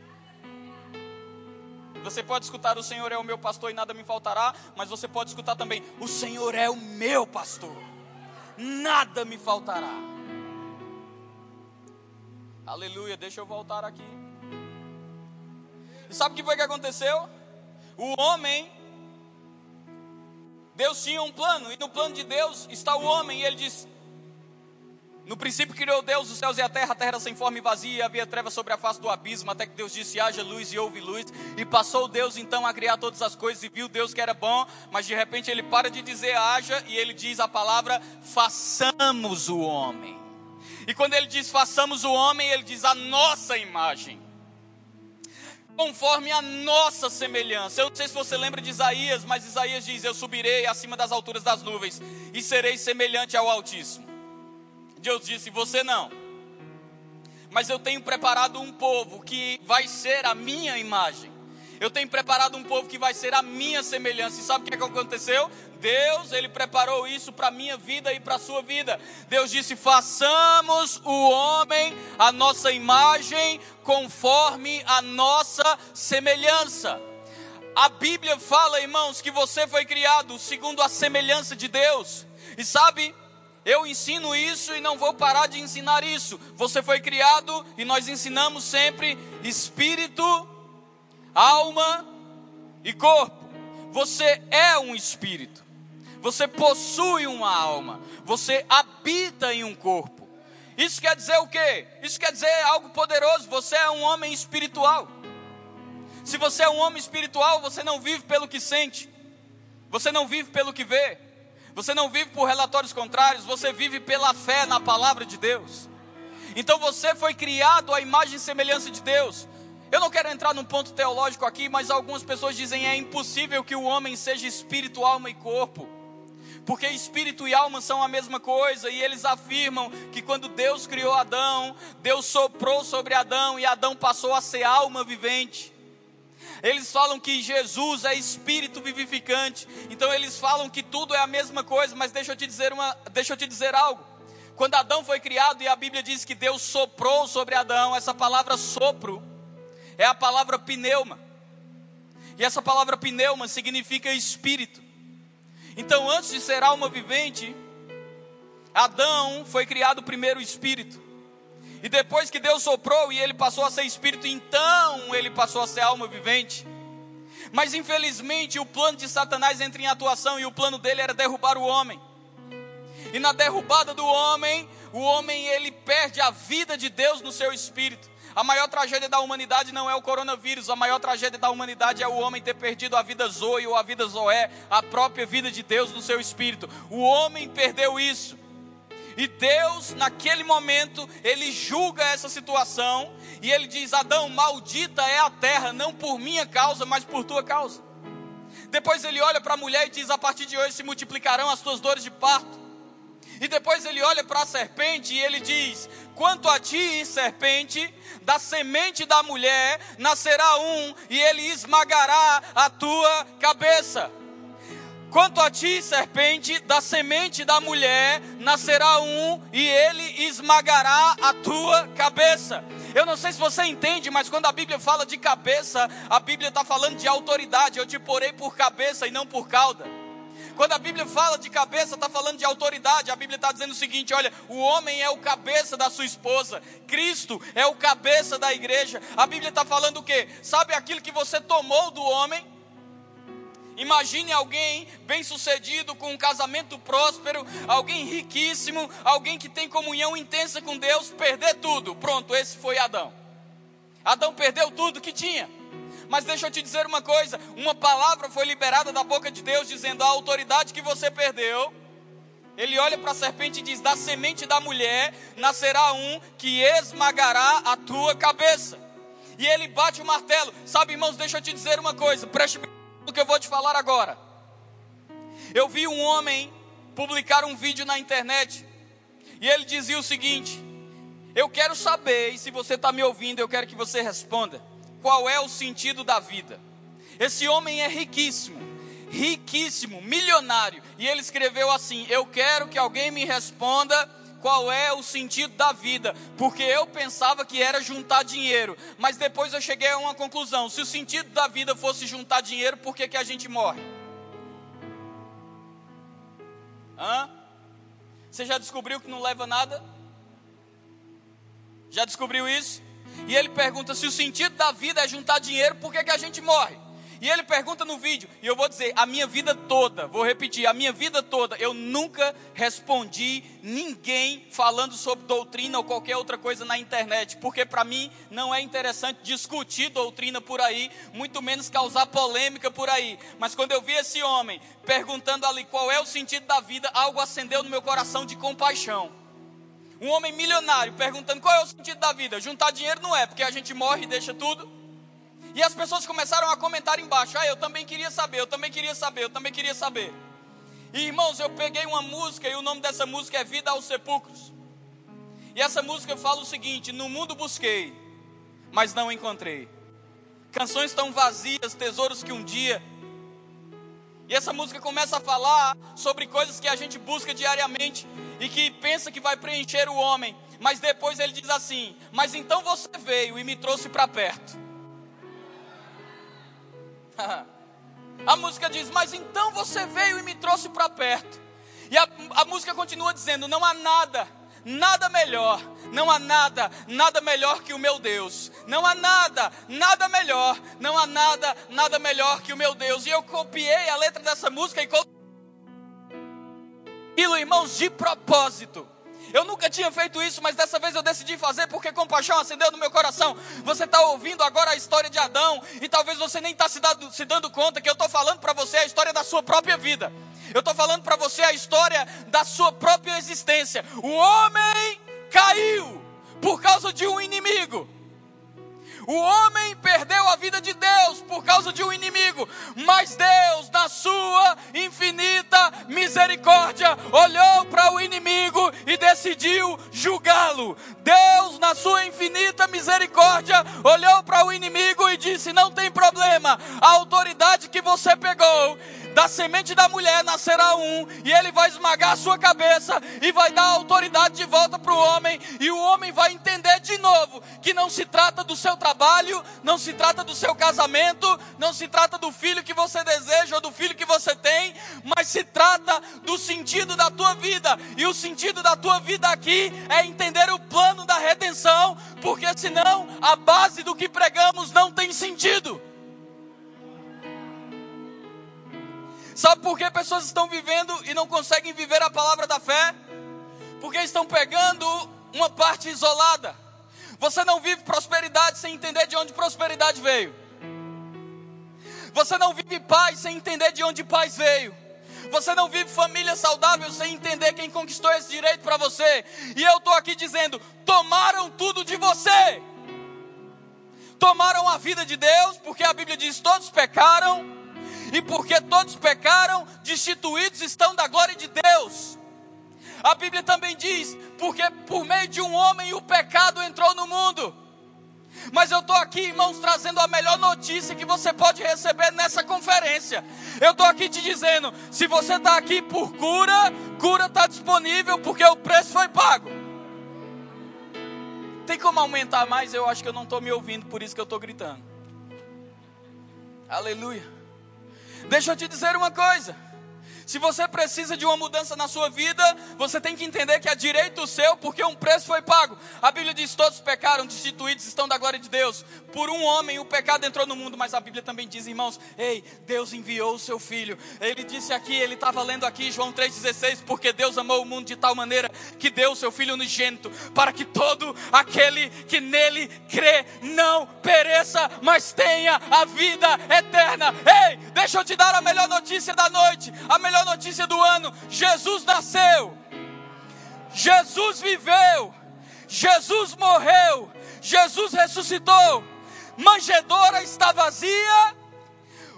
Você pode escutar o Senhor é o meu pastor e nada me faltará, mas você pode escutar também o Senhor é o meu pastor, nada me faltará. Aleluia, deixa eu voltar aqui. E sabe o que foi que aconteceu? O homem, Deus tinha um plano, e no plano de Deus está o homem, e ele diz: no princípio criou Deus os céus e a terra, a terra sem forma e vazia, e havia trevas sobre a face do abismo, até que Deus disse: haja luz e houve luz. E passou Deus então a criar todas as coisas, e viu Deus que era bom, mas de repente ele para de dizer haja, e ele diz a palavra: façamos o homem. E quando ele diz façamos o homem, ele diz a nossa imagem, conforme a nossa semelhança. Eu não sei se você lembra de Isaías, mas Isaías diz: Eu subirei acima das alturas das nuvens e serei semelhante ao Altíssimo. Deus disse: Você não. Mas eu tenho preparado um povo que vai ser a minha imagem. Eu tenho preparado um povo que vai ser a minha semelhança. E sabe o que, é que aconteceu? Deus, Ele preparou isso para a minha vida e para a sua vida. Deus disse: façamos o homem a nossa imagem, conforme a nossa semelhança. A Bíblia fala, irmãos, que você foi criado segundo a semelhança de Deus. E sabe, eu ensino isso e não vou parar de ensinar isso. Você foi criado e nós ensinamos sempre espírito, alma e corpo. Você é um espírito. Você possui uma alma. Você habita em um corpo. Isso quer dizer o quê? Isso quer dizer algo poderoso. Você é um homem espiritual. Se você é um homem espiritual, você não vive pelo que sente. Você não vive pelo que vê. Você não vive por relatórios contrários, você vive pela fé na palavra de Deus. Então você foi criado à imagem e semelhança de Deus. Eu não quero entrar num ponto teológico aqui, mas algumas pessoas dizem é impossível que o homem seja espírito, alma e corpo. Porque espírito e alma são a mesma coisa, e eles afirmam que quando Deus criou Adão, Deus soprou sobre Adão e Adão passou a ser alma vivente. Eles falam que Jesus é espírito vivificante. Então eles falam que tudo é a mesma coisa, mas deixa eu te dizer uma, deixa eu te dizer algo. Quando Adão foi criado e a Bíblia diz que Deus soprou sobre Adão, essa palavra sopro é a palavra pneuma. E essa palavra pneuma significa espírito. Então, antes de ser alma vivente, Adão foi criado primeiro espírito. E depois que Deus soprou e ele passou a ser espírito, então ele passou a ser alma vivente. Mas infelizmente o plano de Satanás entra em atuação e o plano dele era derrubar o homem. E na derrubada do homem, o homem ele perde a vida de Deus no seu espírito. A maior tragédia da humanidade não é o coronavírus, a maior tragédia da humanidade é o homem ter perdido a vida Zoe ou a vida Zoé, a própria vida de Deus no seu espírito. O homem perdeu isso. E Deus, naquele momento, ele julga essa situação e ele diz: Adão, maldita é a terra, não por minha causa, mas por tua causa. Depois ele olha para a mulher e diz: A partir de hoje se multiplicarão as tuas dores de parto. E depois ele olha para a serpente e ele diz: Quanto a ti, serpente, da semente da mulher nascerá um, e ele esmagará a tua cabeça. Quanto a ti, serpente, da semente da mulher nascerá um e ele esmagará a tua cabeça. Eu não sei se você entende, mas quando a Bíblia fala de cabeça, a Bíblia está falando de autoridade. Eu te porei por cabeça e não por cauda. Quando a Bíblia fala de cabeça, está falando de autoridade. A Bíblia está dizendo o seguinte: olha, o homem é o cabeça da sua esposa, Cristo é o cabeça da igreja. A Bíblia está falando o quê? Sabe aquilo que você tomou do homem? Imagine alguém bem-sucedido, com um casamento próspero, alguém riquíssimo, alguém que tem comunhão intensa com Deus, perder tudo. Pronto, esse foi Adão. Adão perdeu tudo que tinha. Mas deixa eu te dizer uma coisa: uma palavra foi liberada da boca de Deus dizendo a autoridade que você perdeu. Ele olha para a serpente e diz: Da semente da mulher nascerá um que esmagará a tua cabeça. E ele bate o martelo. Sabe, irmãos, deixa eu te dizer uma coisa. Preste atenção no que eu vou te falar agora. Eu vi um homem publicar um vídeo na internet. E ele dizia o seguinte: Eu quero saber, e se você está me ouvindo, eu quero que você responda qual é o sentido da vida. Esse homem é riquíssimo, riquíssimo, milionário, e ele escreveu assim: Eu quero que alguém me responda qual é o sentido da vida, porque eu pensava que era juntar dinheiro, mas depois eu cheguei a uma conclusão: se o sentido da vida fosse juntar dinheiro, por que, que a gente morre? Hã? Você já descobriu que não leva nada? Já descobriu isso? E ele pergunta se o sentido da vida é juntar dinheiro, por que, que a gente morre? E ele pergunta no vídeo, e eu vou dizer, a minha vida toda, vou repetir, a minha vida toda, eu nunca respondi ninguém falando sobre doutrina ou qualquer outra coisa na internet, porque para mim não é interessante discutir doutrina por aí, muito menos causar polêmica por aí. Mas quando eu vi esse homem perguntando ali qual é o sentido da vida, algo acendeu no meu coração de compaixão. Um homem milionário perguntando qual é o sentido da vida. Juntar dinheiro não é, porque a gente morre e deixa tudo. E as pessoas começaram a comentar embaixo: Ah, eu também queria saber, eu também queria saber, eu também queria saber. E irmãos, eu peguei uma música e o nome dessa música é Vida aos Sepulcros. E essa música fala o seguinte: No mundo busquei, mas não encontrei. Canções tão vazias, tesouros que um dia e essa música começa a falar sobre coisas que a gente busca diariamente e que pensa que vai preencher o homem, mas depois ele diz assim: Mas então você veio e me trouxe para perto. a música diz: Mas então você veio e me trouxe para perto. E a, a música continua dizendo: Não há nada nada melhor, não há nada, nada melhor que o meu Deus. Não há nada, nada melhor, não há nada, nada melhor que o meu Deus. E eu copiei a letra dessa música e coloquei irmãos, de propósito. Eu nunca tinha feito isso, mas dessa vez eu decidi fazer porque compaixão acendeu no meu coração. Você está ouvindo agora a história de Adão e talvez você nem está se, se, dando conta que eu estou falando para você a história da sua própria vida. Eu estou falando para você a história da sua própria existência. O homem caiu por causa de um inimigo. O homem perdeu a vida de Deus por causa de um inimigo, mas Deus, na sua infinita misericórdia, olhou para o inimigo e decidiu julgá-lo. Deus, na sua infinita misericórdia, olhou para o inimigo e disse: Não tem problema, a autoridade que você pegou da semente da mulher nascerá um, e ele vai esmagar a sua cabeça e vai dar autoridade de volta para o homem, e o homem vai entender de novo que não se trata do seu trabalho, não se trata do seu casamento, não se trata do filho que você deseja ou do filho que você tem, mas se trata do sentido da tua vida, e o sentido da tua vida aqui é entender o plano da redenção, porque senão a base do que pregamos não tem sentido. Sabe por que pessoas estão vivendo e não conseguem viver a palavra da fé? Porque estão pegando uma parte isolada. Você não vive prosperidade sem entender de onde prosperidade veio. Você não vive paz sem entender de onde paz veio. Você não vive família saudável sem entender quem conquistou esse direito para você. E eu estou aqui dizendo: tomaram tudo de você. Tomaram a vida de Deus, porque a Bíblia diz: todos pecaram e porque todos pecaram, destituídos estão da glória de Deus. A Bíblia também diz: porque por meio de um homem o pecado entrou no mundo. Mas eu estou aqui, irmãos, trazendo a melhor notícia que você pode receber nessa conferência. Eu estou aqui te dizendo: se você está aqui por cura, cura está disponível porque o preço foi pago. Tem como aumentar mais? Eu acho que eu não estou me ouvindo, por isso que eu estou gritando. Aleluia. Deixa eu te dizer uma coisa. Se você precisa de uma mudança na sua vida, você tem que entender que é direito seu, porque um preço foi pago. A Bíblia diz: todos pecaram, destituídos estão da glória de Deus. Por um homem o pecado entrou no mundo, mas a Bíblia também diz, irmãos: ei, Deus enviou o seu filho. Ele disse aqui, ele estava lendo aqui João 3,16: porque Deus amou o mundo de tal maneira que deu o seu filho unigênito, para que todo aquele que nele crê não pereça, mas tenha a vida eterna. Ei, deixa eu te dar a melhor notícia da noite, a melhor melhor notícia do ano: Jesus nasceu, Jesus viveu, Jesus morreu, Jesus ressuscitou. Manjedora está vazia,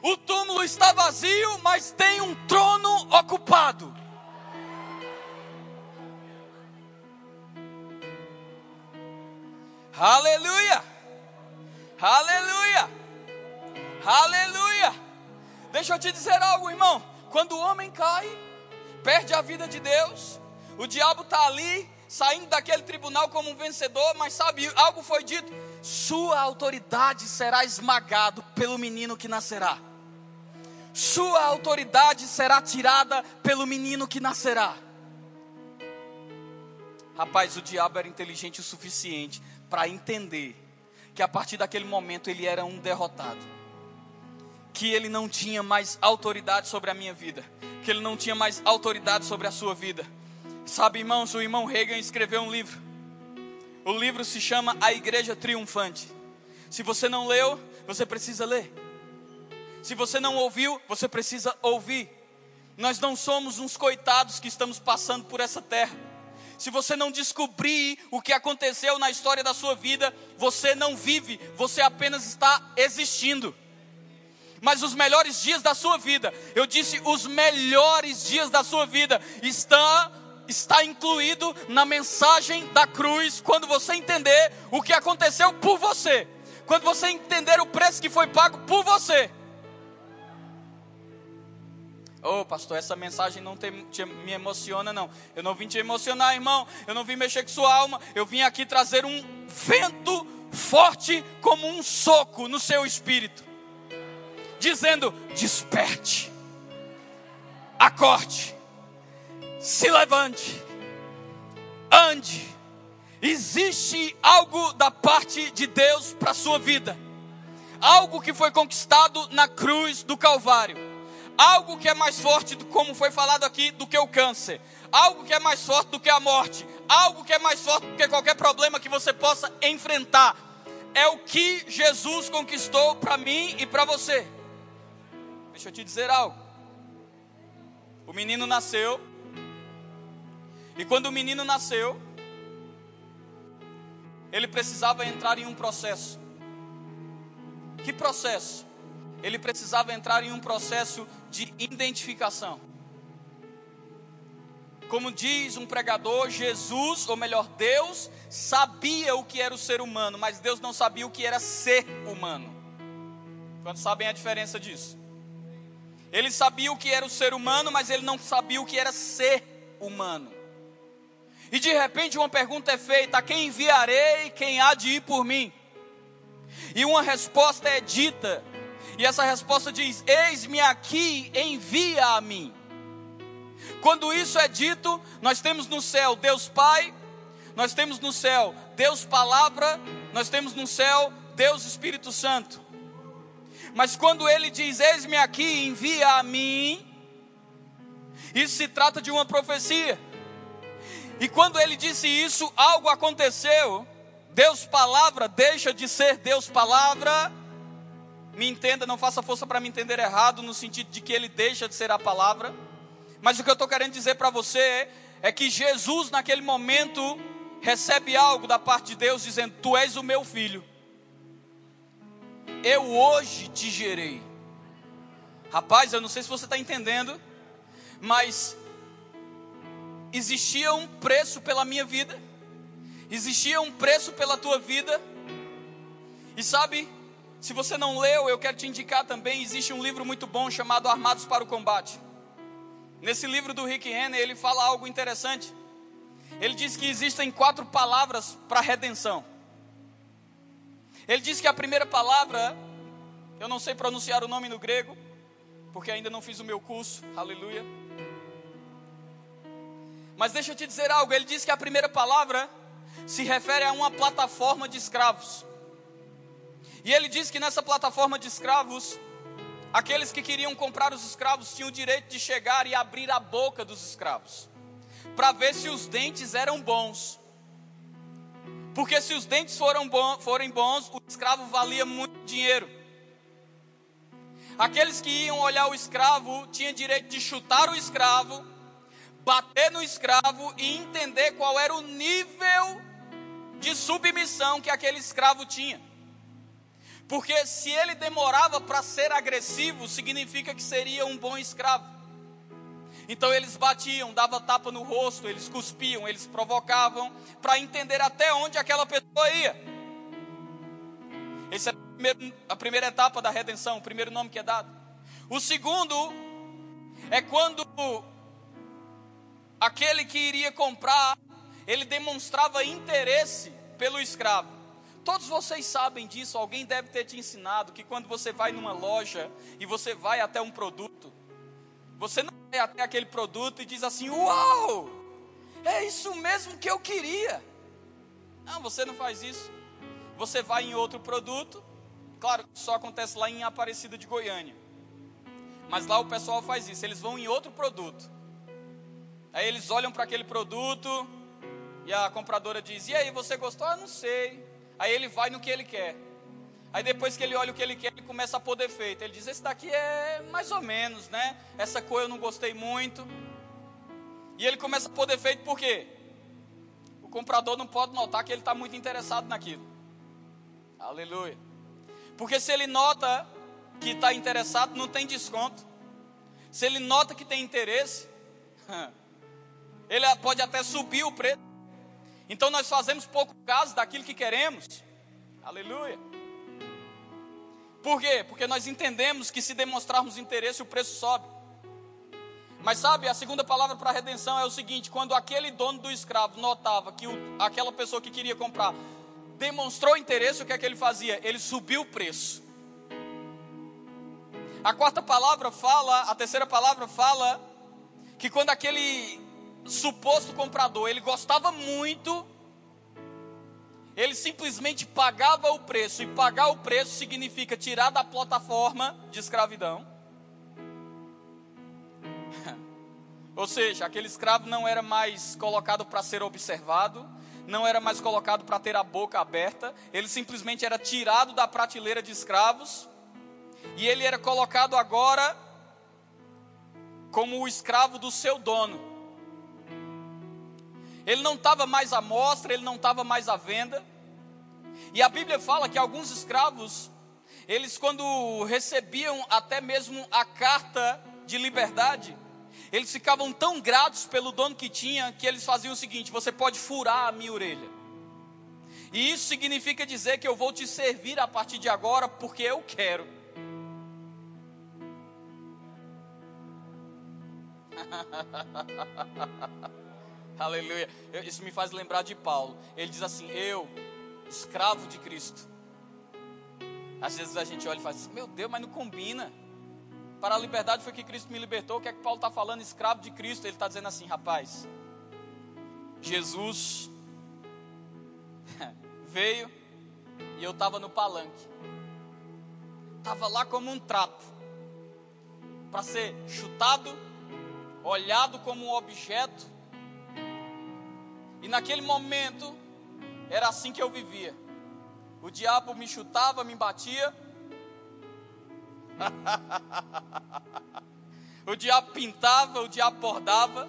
o túmulo está vazio, mas tem um trono ocupado. Aleluia! Aleluia! Aleluia! Deixa eu te dizer algo, irmão. Quando o homem cai, perde a vida de Deus, o diabo está ali, saindo daquele tribunal como um vencedor, mas sabe, algo foi dito: sua autoridade será esmagado pelo menino que nascerá. Sua autoridade será tirada pelo menino que nascerá. Rapaz, o diabo era inteligente o suficiente para entender que a partir daquele momento ele era um derrotado que ele não tinha mais autoridade sobre a minha vida, que ele não tinha mais autoridade sobre a sua vida. Sabe, irmãos, o irmão Reagan escreveu um livro. O livro se chama A Igreja Triunfante. Se você não leu, você precisa ler. Se você não ouviu, você precisa ouvir. Nós não somos uns coitados que estamos passando por essa terra. Se você não descobrir o que aconteceu na história da sua vida, você não vive, você apenas está existindo mas os melhores dias da sua vida, eu disse os melhores dias da sua vida, está, está incluído na mensagem da cruz, quando você entender o que aconteceu por você, quando você entender o preço que foi pago por você. Ô oh, pastor, essa mensagem não te, te, me emociona, não. Eu não vim te emocionar, irmão. Eu não vim mexer com sua alma. Eu vim aqui trazer um vento forte como um soco no seu espírito dizendo: desperte, acorde, se levante, ande. Existe algo da parte de Deus para a sua vida, algo que foi conquistado na cruz do Calvário, algo que é mais forte, como foi falado aqui, do que o câncer, algo que é mais forte do que a morte, algo que é mais forte do que qualquer problema que você possa enfrentar. É o que Jesus conquistou para mim e para você. Deixa eu te dizer algo. O menino nasceu. E quando o menino nasceu, ele precisava entrar em um processo. Que processo? Ele precisava entrar em um processo de identificação. Como diz um pregador, Jesus, ou melhor, Deus, sabia o que era o ser humano, mas Deus não sabia o que era ser humano. Quantos sabem a diferença disso? Ele sabia o que era o ser humano, mas ele não sabia o que era ser humano. E de repente uma pergunta é feita: a quem enviarei? Quem há de ir por mim? E uma resposta é dita. E essa resposta diz: Eis-me aqui, envia a mim. Quando isso é dito, nós temos no céu Deus Pai, nós temos no céu Deus Palavra, nós temos no céu Deus Espírito Santo. Mas quando ele diz: Eis-me aqui, envia a mim, isso se trata de uma profecia. E quando ele disse isso, algo aconteceu. Deus palavra deixa de ser Deus palavra. Me entenda, não faça força para me entender errado, no sentido de que ele deixa de ser a palavra. Mas o que eu estou querendo dizer para você é que Jesus, naquele momento, recebe algo da parte de Deus, dizendo: Tu és o meu filho eu hoje te gerei. Rapaz, eu não sei se você está entendendo, mas existia um preço pela minha vida, existia um preço pela tua vida, E sabe, se você não leu, eu quero te indicar também, existe um livro muito bom chamado Armados para o Combate. Nesse livro do Rick Renner, ele fala algo interessante. Ele diz que existem quatro palavras para redenção. Ele diz que a primeira palavra, eu não sei pronunciar o nome no grego, porque ainda não fiz o meu curso, aleluia. Mas deixa eu te dizer algo, ele diz que a primeira palavra se refere a uma plataforma de escravos. E ele diz que nessa plataforma de escravos, aqueles que queriam comprar os escravos tinham o direito de chegar e abrir a boca dos escravos, para ver se os dentes eram bons. Porque se os dentes foram bons, forem bons, o escravo valia muito dinheiro. Aqueles que iam olhar o escravo tinham direito de chutar o escravo, bater no escravo e entender qual era o nível de submissão que aquele escravo tinha. Porque se ele demorava para ser agressivo, significa que seria um bom escravo. Então eles batiam, davam tapa no rosto, eles cuspiam, eles provocavam, para entender até onde aquela pessoa ia. Essa é a primeira, a primeira etapa da redenção, o primeiro nome que é dado. O segundo é quando aquele que iria comprar, ele demonstrava interesse pelo escravo. Todos vocês sabem disso, alguém deve ter te ensinado que quando você vai numa loja e você vai até um produto, você não até aquele produto e diz assim: Uau, é isso mesmo que eu queria. Não, você não faz isso. Você vai em outro produto, claro só acontece lá em Aparecida de Goiânia. Mas lá o pessoal faz isso, eles vão em outro produto. Aí eles olham para aquele produto e a compradora diz: E aí, você gostou? Eu não sei. Aí ele vai no que ele quer. Aí depois que ele olha o que ele quer, ele começa a pôr defeito. Ele diz: Esse daqui é mais ou menos, né? Essa cor eu não gostei muito. E ele começa a pôr defeito por quê? O comprador não pode notar que ele está muito interessado naquilo. Aleluia. Porque se ele nota que está interessado, não tem desconto. Se ele nota que tem interesse, ele pode até subir o preço. Então nós fazemos pouco caso daquilo que queremos. Aleluia. Por quê? Porque nós entendemos que se demonstrarmos interesse, o preço sobe. Mas sabe, a segunda palavra para redenção é o seguinte: quando aquele dono do escravo notava que o, aquela pessoa que queria comprar demonstrou interesse, o que é que ele fazia? Ele subiu o preço. A quarta palavra fala, a terceira palavra fala que quando aquele suposto comprador, ele gostava muito, ele simplesmente pagava o preço, e pagar o preço significa tirar da plataforma de escravidão. Ou seja, aquele escravo não era mais colocado para ser observado, não era mais colocado para ter a boca aberta, ele simplesmente era tirado da prateleira de escravos, e ele era colocado agora como o escravo do seu dono. Ele não estava mais à mostra, ele não estava mais à venda. E a Bíblia fala que alguns escravos, eles quando recebiam até mesmo a carta de liberdade, eles ficavam tão gratos pelo dono que tinha, que eles faziam o seguinte: você pode furar a minha orelha. E isso significa dizer que eu vou te servir a partir de agora porque eu quero. Aleluia. Isso me faz lembrar de Paulo. Ele diz assim: Eu, escravo de Cristo. Às vezes a gente olha e faz assim: Meu Deus, mas não combina. Para a liberdade foi que Cristo me libertou. O que é que Paulo está falando? Escravo de Cristo. Ele está dizendo assim: Rapaz, Jesus veio e eu estava no palanque. Estava lá como um trapo para ser chutado, olhado como um objeto e naquele momento, era assim que eu vivia. O diabo me chutava, me batia. o diabo pintava, o diabo bordava.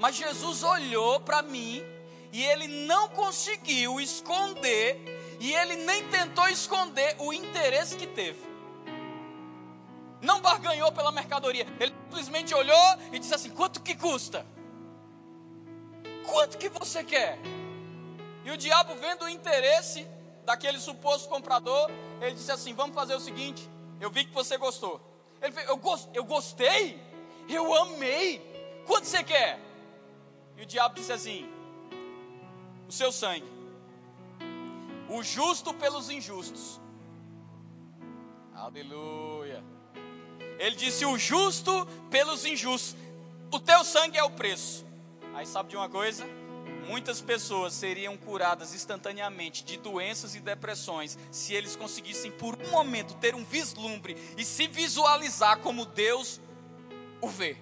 Mas Jesus olhou para mim e ele não conseguiu esconder, e ele nem tentou esconder o interesse que teve. Não barganhou pela mercadoria, ele simplesmente olhou e disse assim: quanto que custa? Quanto que você quer? E o diabo, vendo o interesse, daquele suposto comprador, ele disse assim: Vamos fazer o seguinte, eu vi que você gostou. Ele fez, eu, eu gostei, eu amei. Quanto você quer? E o diabo disse assim: O seu sangue, o justo pelos injustos. Aleluia. Ele disse: O justo pelos injustos. O teu sangue é o preço. Aí sabe de uma coisa? Muitas pessoas seriam curadas instantaneamente de doenças e depressões se eles conseguissem por um momento ter um vislumbre e se visualizar como Deus o vê.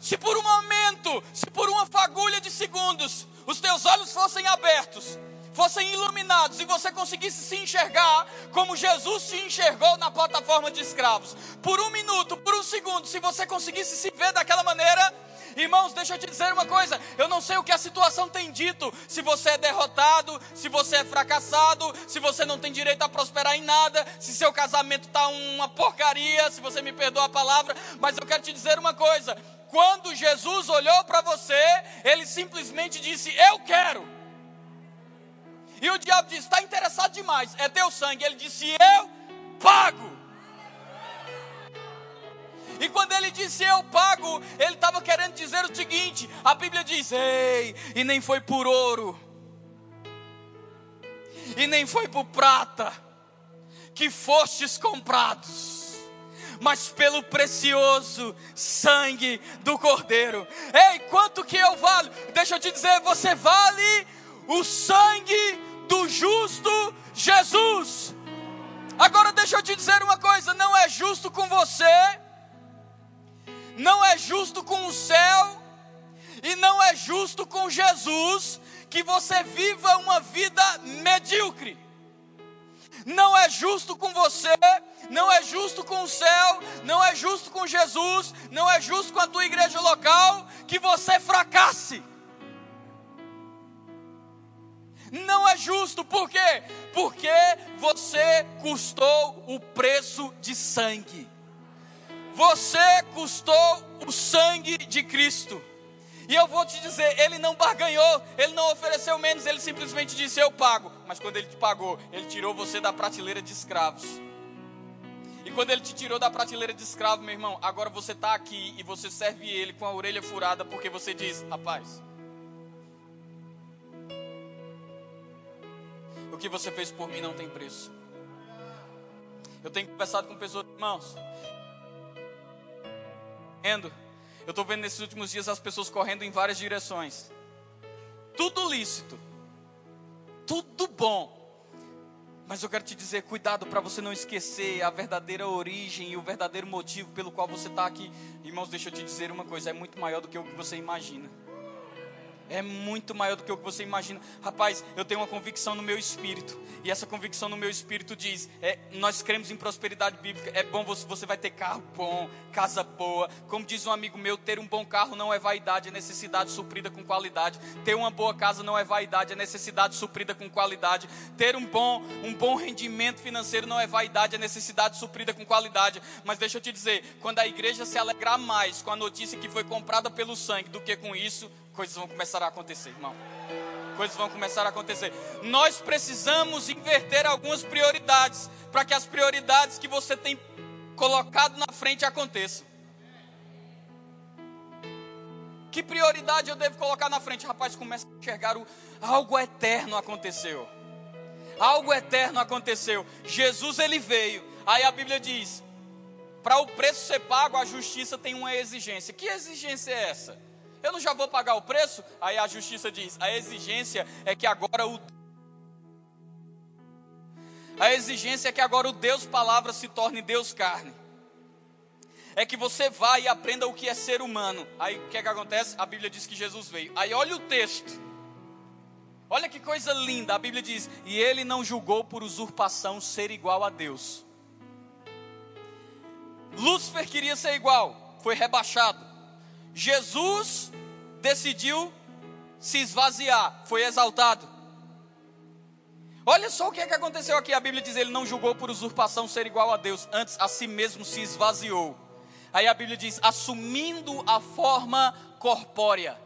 Se por um momento, se por uma fagulha de segundos, os teus olhos fossem abertos, fossem iluminados e você conseguisse se enxergar como Jesus te enxergou na plataforma de escravos, por um minuto, por um segundo, se você conseguisse se ver daquela maneira, Irmãos, deixa eu te dizer uma coisa: eu não sei o que a situação tem dito, se você é derrotado, se você é fracassado, se você não tem direito a prosperar em nada, se seu casamento está uma porcaria, se você me perdoa a palavra, mas eu quero te dizer uma coisa: quando Jesus olhou para você, ele simplesmente disse: Eu quero. E o diabo disse: Está interessado demais, é teu sangue. Ele disse: Eu pago. E quando ele disse eu pago, ele estava querendo dizer o seguinte: a Bíblia diz, ei, e nem foi por ouro, e nem foi por prata, que fostes comprados, mas pelo precioso sangue do Cordeiro. Ei, quanto que eu valho? Deixa eu te dizer, você vale o sangue do justo Jesus. Agora deixa eu te dizer uma coisa: não é justo com você não é justo com o céu e não é justo com Jesus que você viva uma vida medíocre. Não é justo com você, não é justo com o céu, não é justo com Jesus, não é justo com a tua igreja local que você fracasse. Não é justo, por quê? Porque você custou o preço de sangue. Você custou o sangue de Cristo. E eu vou te dizer, ele não barganhou, ele não ofereceu menos, ele simplesmente disse: Eu pago. Mas quando ele te pagou, ele tirou você da prateleira de escravos. E quando ele te tirou da prateleira de escravo, meu irmão, agora você está aqui e você serve ele com a orelha furada, porque você diz: Rapaz, o que você fez por mim não tem preço. Eu tenho conversado com pessoas, irmãos, correndo. Eu estou vendo nesses últimos dias as pessoas correndo em várias direções. Tudo lícito. Tudo bom. Mas eu quero te dizer, cuidado para você não esquecer a verdadeira origem e o verdadeiro motivo pelo qual você está aqui. Irmãos, deixa eu te dizer uma coisa: é muito maior do que o que você imagina é muito maior do que o que você imagina. Rapaz, eu tenho uma convicção no meu espírito, e essa convicção no meu espírito diz: é, nós cremos em prosperidade bíblica. É bom você, você vai ter carro bom, casa boa. Como diz um amigo meu, ter um bom carro não é vaidade, é necessidade suprida com qualidade. Ter uma boa casa não é vaidade, é necessidade suprida com qualidade. Ter um bom, um bom rendimento financeiro não é vaidade, é necessidade suprida com qualidade. Mas deixa eu te dizer, quando a igreja se alegrar mais com a notícia que foi comprada pelo sangue do que com isso, coisas vão começar a acontecer, irmão. Coisas vão começar a acontecer. Nós precisamos inverter algumas prioridades para que as prioridades que você tem colocado na frente aconteçam. Que prioridade eu devo colocar na frente? Rapaz, começa a enxergar o, algo eterno aconteceu. Algo eterno aconteceu. Jesus ele veio. Aí a Bíblia diz: para o preço ser pago, a justiça tem uma exigência. Que exigência é essa? Eu não já vou pagar o preço? Aí a justiça diz: a exigência é que agora o a exigência é que agora o Deus palavra se torne Deus carne. É que você vá e aprenda o que é ser humano. Aí o que é que acontece? A Bíblia diz que Jesus veio. Aí olha o texto. Olha que coisa linda. A Bíblia diz: "E ele não julgou por usurpação ser igual a Deus". Lúcifer queria ser igual, foi rebaixado. Jesus decidiu se esvaziar, foi exaltado. Olha só o que, é que aconteceu aqui. A Bíblia diz: ele não julgou por usurpação ser igual a Deus, antes a si mesmo se esvaziou. Aí a Bíblia diz: assumindo a forma corpórea.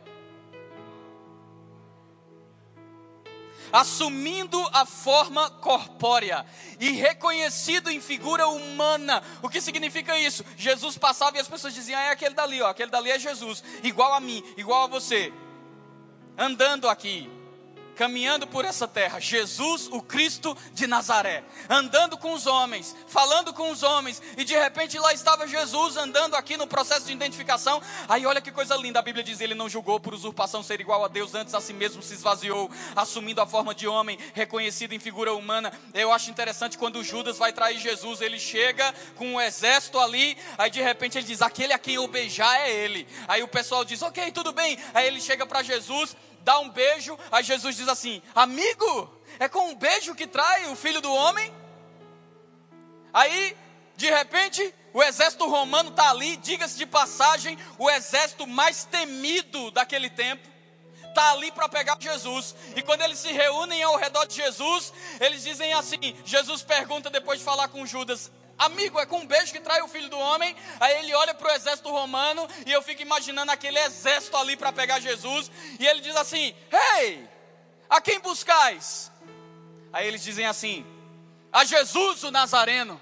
Assumindo a forma corpórea e reconhecido em figura humana. O que significa isso? Jesus passava e as pessoas diziam: ah, é aquele dali, ó, aquele dali é Jesus, igual a mim, igual a você, andando aqui caminhando por essa terra, Jesus, o Cristo de Nazaré, andando com os homens, falando com os homens, e de repente lá estava Jesus andando aqui no processo de identificação. Aí olha que coisa linda, a Bíblia diz: ele não julgou por usurpação ser igual a Deus, antes a si mesmo se esvaziou, assumindo a forma de homem, reconhecido em figura humana. Eu acho interessante quando Judas vai trair Jesus, ele chega com um exército ali, aí de repente ele diz: aquele a quem eu beijar é ele. Aí o pessoal diz: ok, tudo bem. Aí ele chega para Jesus dá um beijo, aí Jesus diz assim: Amigo, é com um beijo que trai o filho do homem? Aí, de repente, o exército romano está ali, diga-se de passagem, o exército mais temido daquele tempo, está ali para pegar Jesus. E quando eles se reúnem ao redor de Jesus, eles dizem assim: Jesus pergunta depois de falar com Judas: Amigo, é com um beijo que trai o filho do homem. Aí ele olha para o exército romano e eu fico imaginando aquele exército ali para pegar Jesus. E ele diz assim: Ei, a quem buscais? Aí eles dizem assim: A Jesus o Nazareno.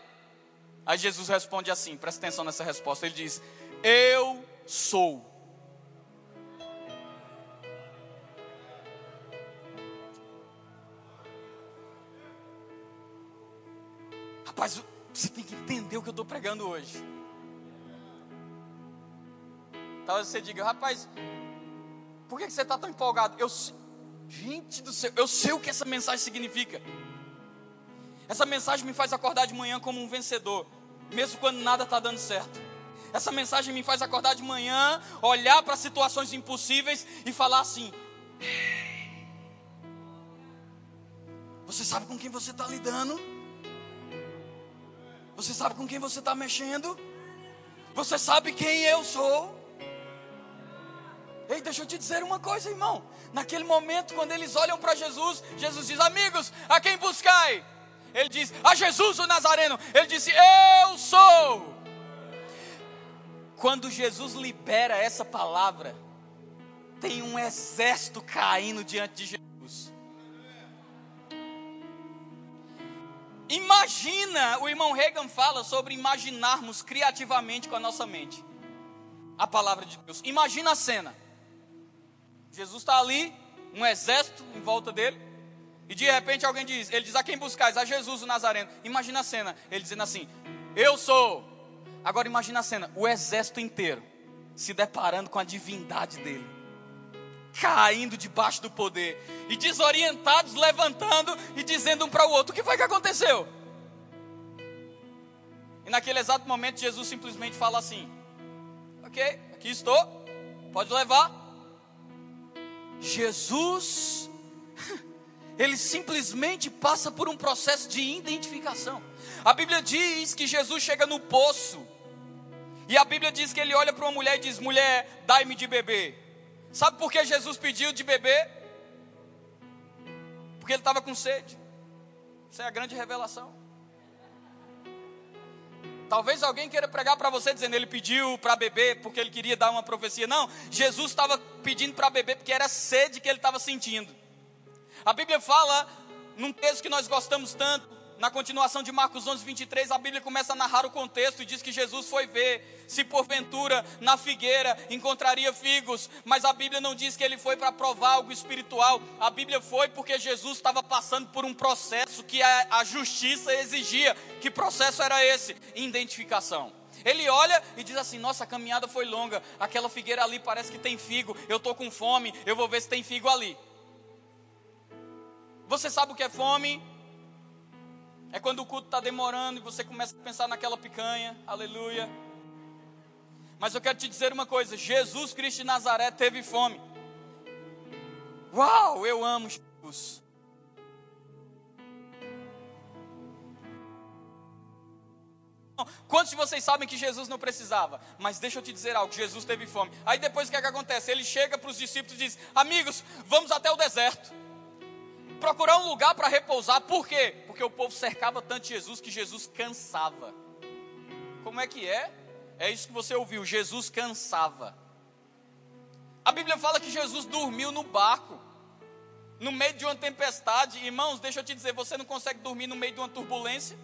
Aí Jesus responde assim: presta atenção nessa resposta. Ele diz: Eu sou. Rapaz, você tem que entender o que eu estou pregando hoje. Talvez você diga, rapaz, por que você está tão empolgado? Eu, gente do céu, eu sei o que essa mensagem significa. Essa mensagem me faz acordar de manhã como um vencedor, mesmo quando nada está dando certo. Essa mensagem me faz acordar de manhã, olhar para situações impossíveis e falar assim: Você sabe com quem você está lidando? Você sabe com quem você está mexendo? Você sabe quem eu sou? Ei, deixa eu te dizer uma coisa, irmão. Naquele momento, quando eles olham para Jesus, Jesus diz: Amigos, a quem buscai? Ele diz: A Jesus o Nazareno. Ele disse: Eu sou. Quando Jesus libera essa palavra, tem um exército caindo diante de Jesus. Imagina, o irmão Reagan fala sobre imaginarmos criativamente com a nossa mente a palavra de Deus. Imagina a cena. Jesus está ali, um exército em volta dele, e de repente alguém diz, ele diz a quem buscais? A Jesus o Nazareno. Imagina a cena, ele dizendo assim: Eu sou. Agora imagina a cena, o exército inteiro se deparando com a divindade dele caindo debaixo do poder e desorientados levantando e dizendo um para o outro: O que foi que aconteceu? E naquele exato momento Jesus simplesmente fala assim: Ok, aqui estou, pode levar. Jesus, ele simplesmente passa por um processo de identificação. A Bíblia diz que Jesus chega no poço, e a Bíblia diz que ele olha para uma mulher e diz: Mulher, dai-me de beber. Sabe por que Jesus pediu de beber? Porque ele estava com sede. Isso é a grande revelação. Talvez alguém queira pregar para você dizendo ele pediu para beber porque ele queria dar uma profecia. Não, Jesus estava pedindo para beber porque era sede que ele estava sentindo. A Bíblia fala num texto que nós gostamos tanto, na continuação de Marcos 11, 23, a Bíblia começa a narrar o contexto e diz que Jesus foi ver se porventura na figueira encontraria figos, mas a Bíblia não diz que ele foi para provar algo espiritual, a Bíblia foi porque Jesus estava passando por um processo que a, a justiça exigia. Que processo era esse? Identificação. Ele olha e diz assim: Nossa, a caminhada foi longa, aquela figueira ali parece que tem figo, eu estou com fome, eu vou ver se tem figo ali. Você sabe o que é fome? É quando o culto está demorando e você começa a pensar naquela picanha, aleluia. Mas eu quero te dizer uma coisa: Jesus Cristo de Nazaré teve fome. Uau, eu amo Jesus. Quantos de vocês sabem que Jesus não precisava? Mas deixa eu te dizer algo: Jesus teve fome. Aí depois o que, é que acontece? Ele chega para os discípulos e diz: Amigos, vamos até o deserto procurar um lugar para repousar. Por quê? Porque o povo cercava tanto Jesus que Jesus cansava. Como é que é? É isso que você ouviu. Jesus cansava. A Bíblia fala que Jesus dormiu no barco. no meio de uma tempestade, irmãos, deixa eu te dizer, você não consegue dormir no meio de uma turbulência?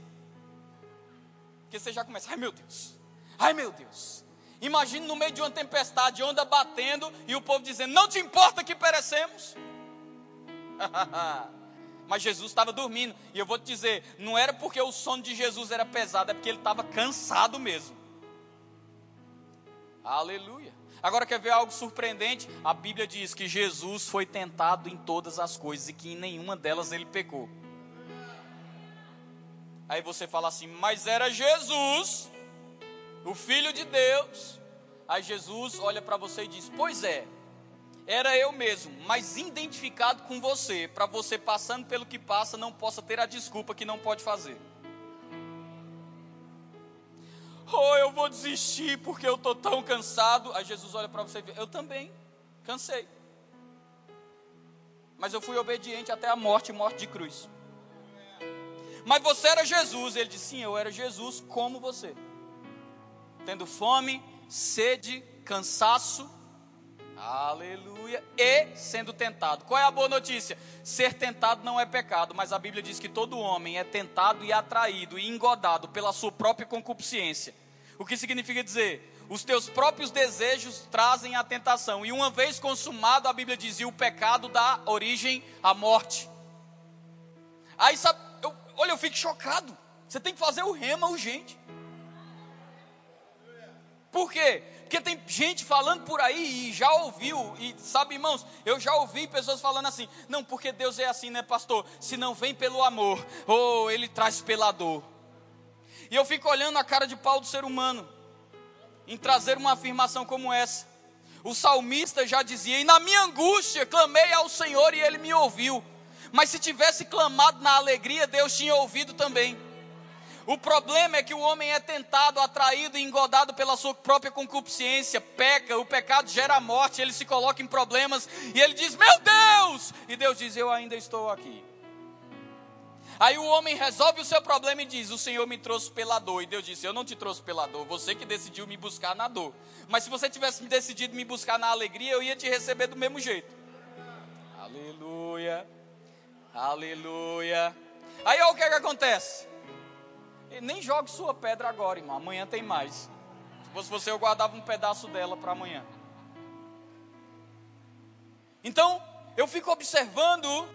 Porque você já começa, ai meu Deus, ai meu Deus. Imagine no meio de uma tempestade, onda batendo e o povo dizendo: Não te importa que perecemos? Mas Jesus estava dormindo, e eu vou te dizer: não era porque o sono de Jesus era pesado, é porque ele estava cansado mesmo. Aleluia. Agora quer ver algo surpreendente? A Bíblia diz que Jesus foi tentado em todas as coisas e que em nenhuma delas ele pecou. Aí você fala assim, mas era Jesus, o Filho de Deus. Aí Jesus olha para você e diz: Pois é, era eu mesmo, mas identificado com você, para você passando pelo que passa, não possa ter a desculpa que não pode fazer. Oh, eu vou desistir porque eu estou tão cansado. Aí Jesus olha para você e diz: Eu também, cansei. Mas eu fui obediente até a morte morte de cruz. Mas você era Jesus. Ele disse: Sim, eu era Jesus como você. Tendo fome, sede, cansaço, aleluia, e sendo tentado. Qual é a boa notícia? Ser tentado não é pecado, mas a Bíblia diz que todo homem é tentado e atraído e engodado pela sua própria concupiscência. O que significa dizer? Os teus próprios desejos trazem a tentação, e uma vez consumado, a Bíblia dizia, o pecado dá origem à morte. Aí sabe, eu, olha, eu fico chocado. Você tem que fazer o rema urgente. Por quê? Porque tem gente falando por aí e já ouviu, e sabe, irmãos, eu já ouvi pessoas falando assim: não, porque Deus é assim, né, pastor? Se não vem pelo amor, ou ele traz pela dor. E eu fico olhando a cara de pau do ser humano, em trazer uma afirmação como essa. O salmista já dizia: E na minha angústia clamei ao Senhor e ele me ouviu. Mas se tivesse clamado na alegria, Deus tinha ouvido também. O problema é que o homem é tentado, atraído e engodado pela sua própria concupiscência, peca, o pecado gera a morte, ele se coloca em problemas e ele diz: Meu Deus! E Deus diz: Eu ainda estou aqui. Aí o homem resolve o seu problema e diz: O Senhor me trouxe pela dor. E Deus disse: Eu não te trouxe pela dor, você que decidiu me buscar na dor. Mas se você tivesse decidido me buscar na alegria, eu ia te receber do mesmo jeito. Aleluia, aleluia. Aí olha o que, é que acontece. E nem jogue sua pedra agora, irmão. Amanhã tem mais. Se fosse você, eu guardava um pedaço dela para amanhã. Então, eu fico observando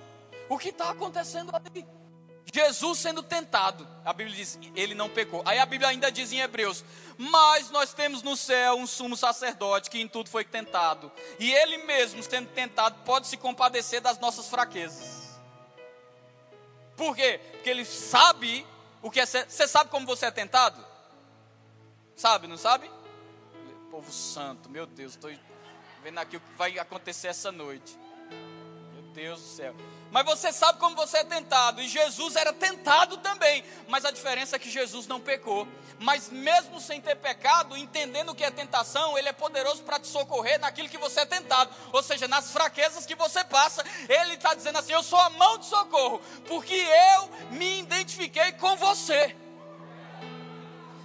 o que está acontecendo ali. Jesus sendo tentado, a Bíblia diz, ele não pecou. Aí a Bíblia ainda diz em Hebreus: Mas nós temos no céu um sumo sacerdote que em tudo foi tentado, e ele mesmo, sendo tentado, pode se compadecer das nossas fraquezas. Por quê? Porque ele sabe o que é ser. Você sabe como você é tentado? Sabe, não sabe? Povo santo, meu Deus, estou vendo aqui o que vai acontecer essa noite. Meu Deus do céu. Mas você sabe como você é tentado, e Jesus era tentado também, mas a diferença é que Jesus não pecou. Mas mesmo sem ter pecado, entendendo o que é tentação, Ele é poderoso para te socorrer naquilo que você é tentado, ou seja, nas fraquezas que você passa. Ele está dizendo assim: Eu sou a mão de socorro, porque eu me identifiquei com você.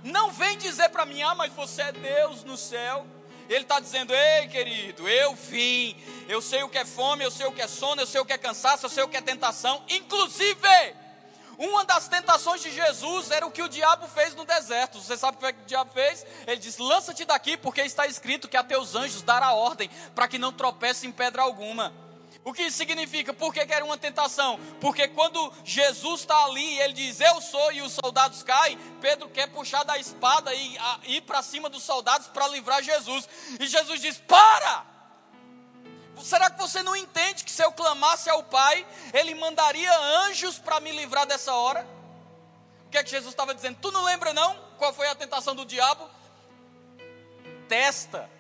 Não vem dizer para mim, ah, mas você é Deus no céu. Ele está dizendo: Ei, querido, eu vim. Eu sei o que é fome, eu sei o que é sono, eu sei o que é cansaço, eu sei o que é tentação. Inclusive, uma das tentações de Jesus era o que o diabo fez no deserto. Você sabe o que o diabo fez? Ele disse: Lança-te daqui, porque está escrito que a teus anjos dará ordem para que não tropece em pedra alguma. O que isso significa? Por que, era uma tentação? Porque quando Jesus está ali e ele diz, Eu sou, e os soldados caem, Pedro quer puxar da espada e a, ir para cima dos soldados para livrar Jesus. E Jesus diz: Para! Será que você não entende que se eu clamasse ao Pai, Ele mandaria anjos para me livrar dessa hora? O que é que Jesus estava dizendo? Tu não lembra não qual foi a tentação do diabo? Testa,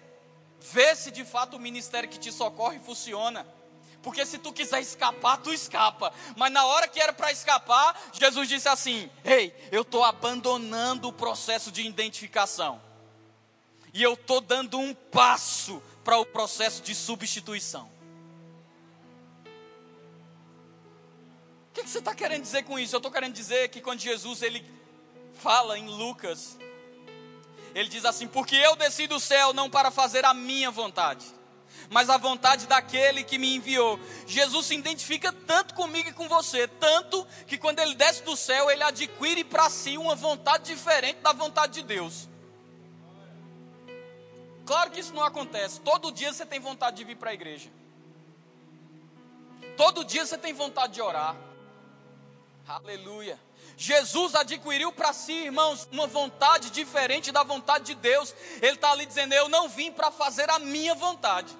vê se de fato o ministério que te socorre funciona. Porque se tu quiser escapar, tu escapa. Mas na hora que era para escapar, Jesus disse assim: Ei, eu estou abandonando o processo de identificação. E eu estou dando um passo para o processo de substituição. O que, que você está querendo dizer com isso? Eu estou querendo dizer que quando Jesus ele fala em Lucas, ele diz assim: Porque eu desci do céu não para fazer a minha vontade mas a vontade daquele que me enviou. Jesus se identifica tanto comigo e com você, tanto que quando ele desce do céu, ele adquire para si uma vontade diferente da vontade de Deus. Claro que isso não acontece. Todo dia você tem vontade de vir para a igreja. Todo dia você tem vontade de orar. Aleluia. Jesus adquiriu para si, irmãos, uma vontade diferente da vontade de Deus. Ele está ali dizendo: Eu não vim para fazer a minha vontade.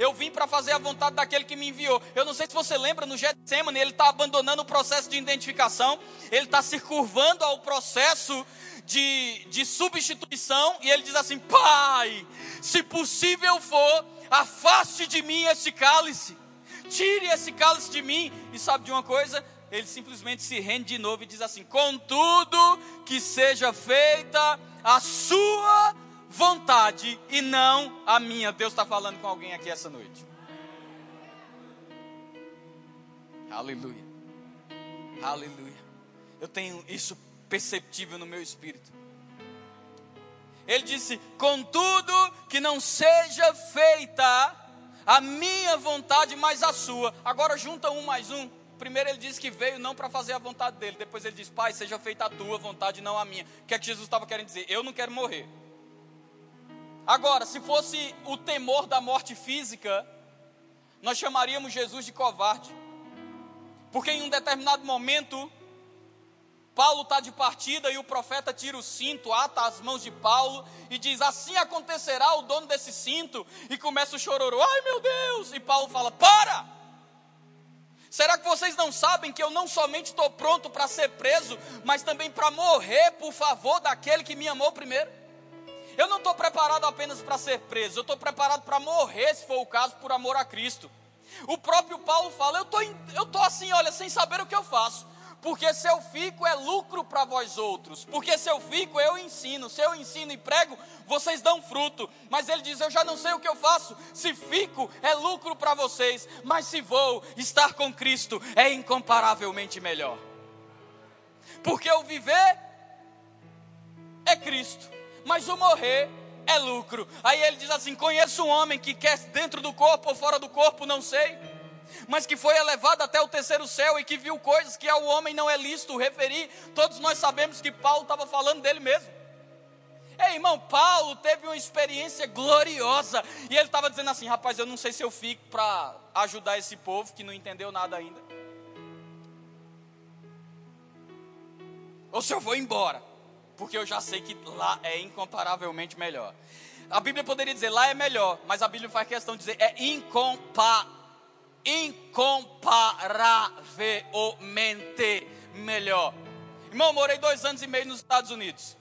Eu vim para fazer a vontade daquele que me enviou. Eu não sei se você lembra, no Getsemane, ele está abandonando o processo de identificação, ele está se curvando ao processo de, de substituição, e ele diz assim: Pai, se possível for, afaste de mim esse cálice, tire esse cálice de mim. E sabe de uma coisa? ele simplesmente se rende de novo e diz assim: Contudo, que seja feita a sua vontade e não a minha. Deus está falando com alguém aqui essa noite. Aleluia. Aleluia. Eu tenho isso perceptível no meu espírito. Ele disse: Contudo, que não seja feita a minha vontade, mas a sua. Agora junta um mais um. Primeiro ele diz que veio não para fazer a vontade dele. Depois ele diz, Pai, seja feita a tua vontade, não a minha. O que é que Jesus estava querendo dizer? Eu não quero morrer. Agora, se fosse o temor da morte física, nós chamaríamos Jesus de covarde. Porque em um determinado momento, Paulo está de partida e o profeta tira o cinto, ata as mãos de Paulo e diz: Assim acontecerá o dono desse cinto. E começa o chororô: Ai meu Deus! E Paulo fala: Para! Será que vocês não sabem que eu não somente estou pronto para ser preso, mas também para morrer por favor daquele que me amou primeiro? Eu não estou preparado apenas para ser preso, eu estou preparado para morrer, se for o caso, por amor a Cristo. O próprio Paulo fala: eu tô, estou assim, olha, sem saber o que eu faço. Porque se eu fico é lucro para vós outros. Porque se eu fico, eu ensino. Se eu ensino e prego, vocês dão fruto. Mas ele diz: Eu já não sei o que eu faço. Se fico, é lucro para vocês. Mas se vou, estar com Cristo é incomparavelmente melhor. Porque o viver é Cristo. Mas o morrer é lucro. Aí ele diz assim: Conheço um homem que quer dentro do corpo ou fora do corpo, não sei mas que foi elevado até o terceiro céu e que viu coisas que ao homem não é lícito referir. Todos nós sabemos que Paulo estava falando dele mesmo. Ei, irmão, Paulo teve uma experiência gloriosa e ele estava dizendo assim: rapaz, eu não sei se eu fico para ajudar esse povo que não entendeu nada ainda, ou se eu vou embora, porque eu já sei que lá é incomparavelmente melhor. A Bíblia poderia dizer lá é melhor, mas a Bíblia faz questão de dizer é incomparável incomparavelmente melhor. Irmão, morei dois anos e meio nos Estados Unidos.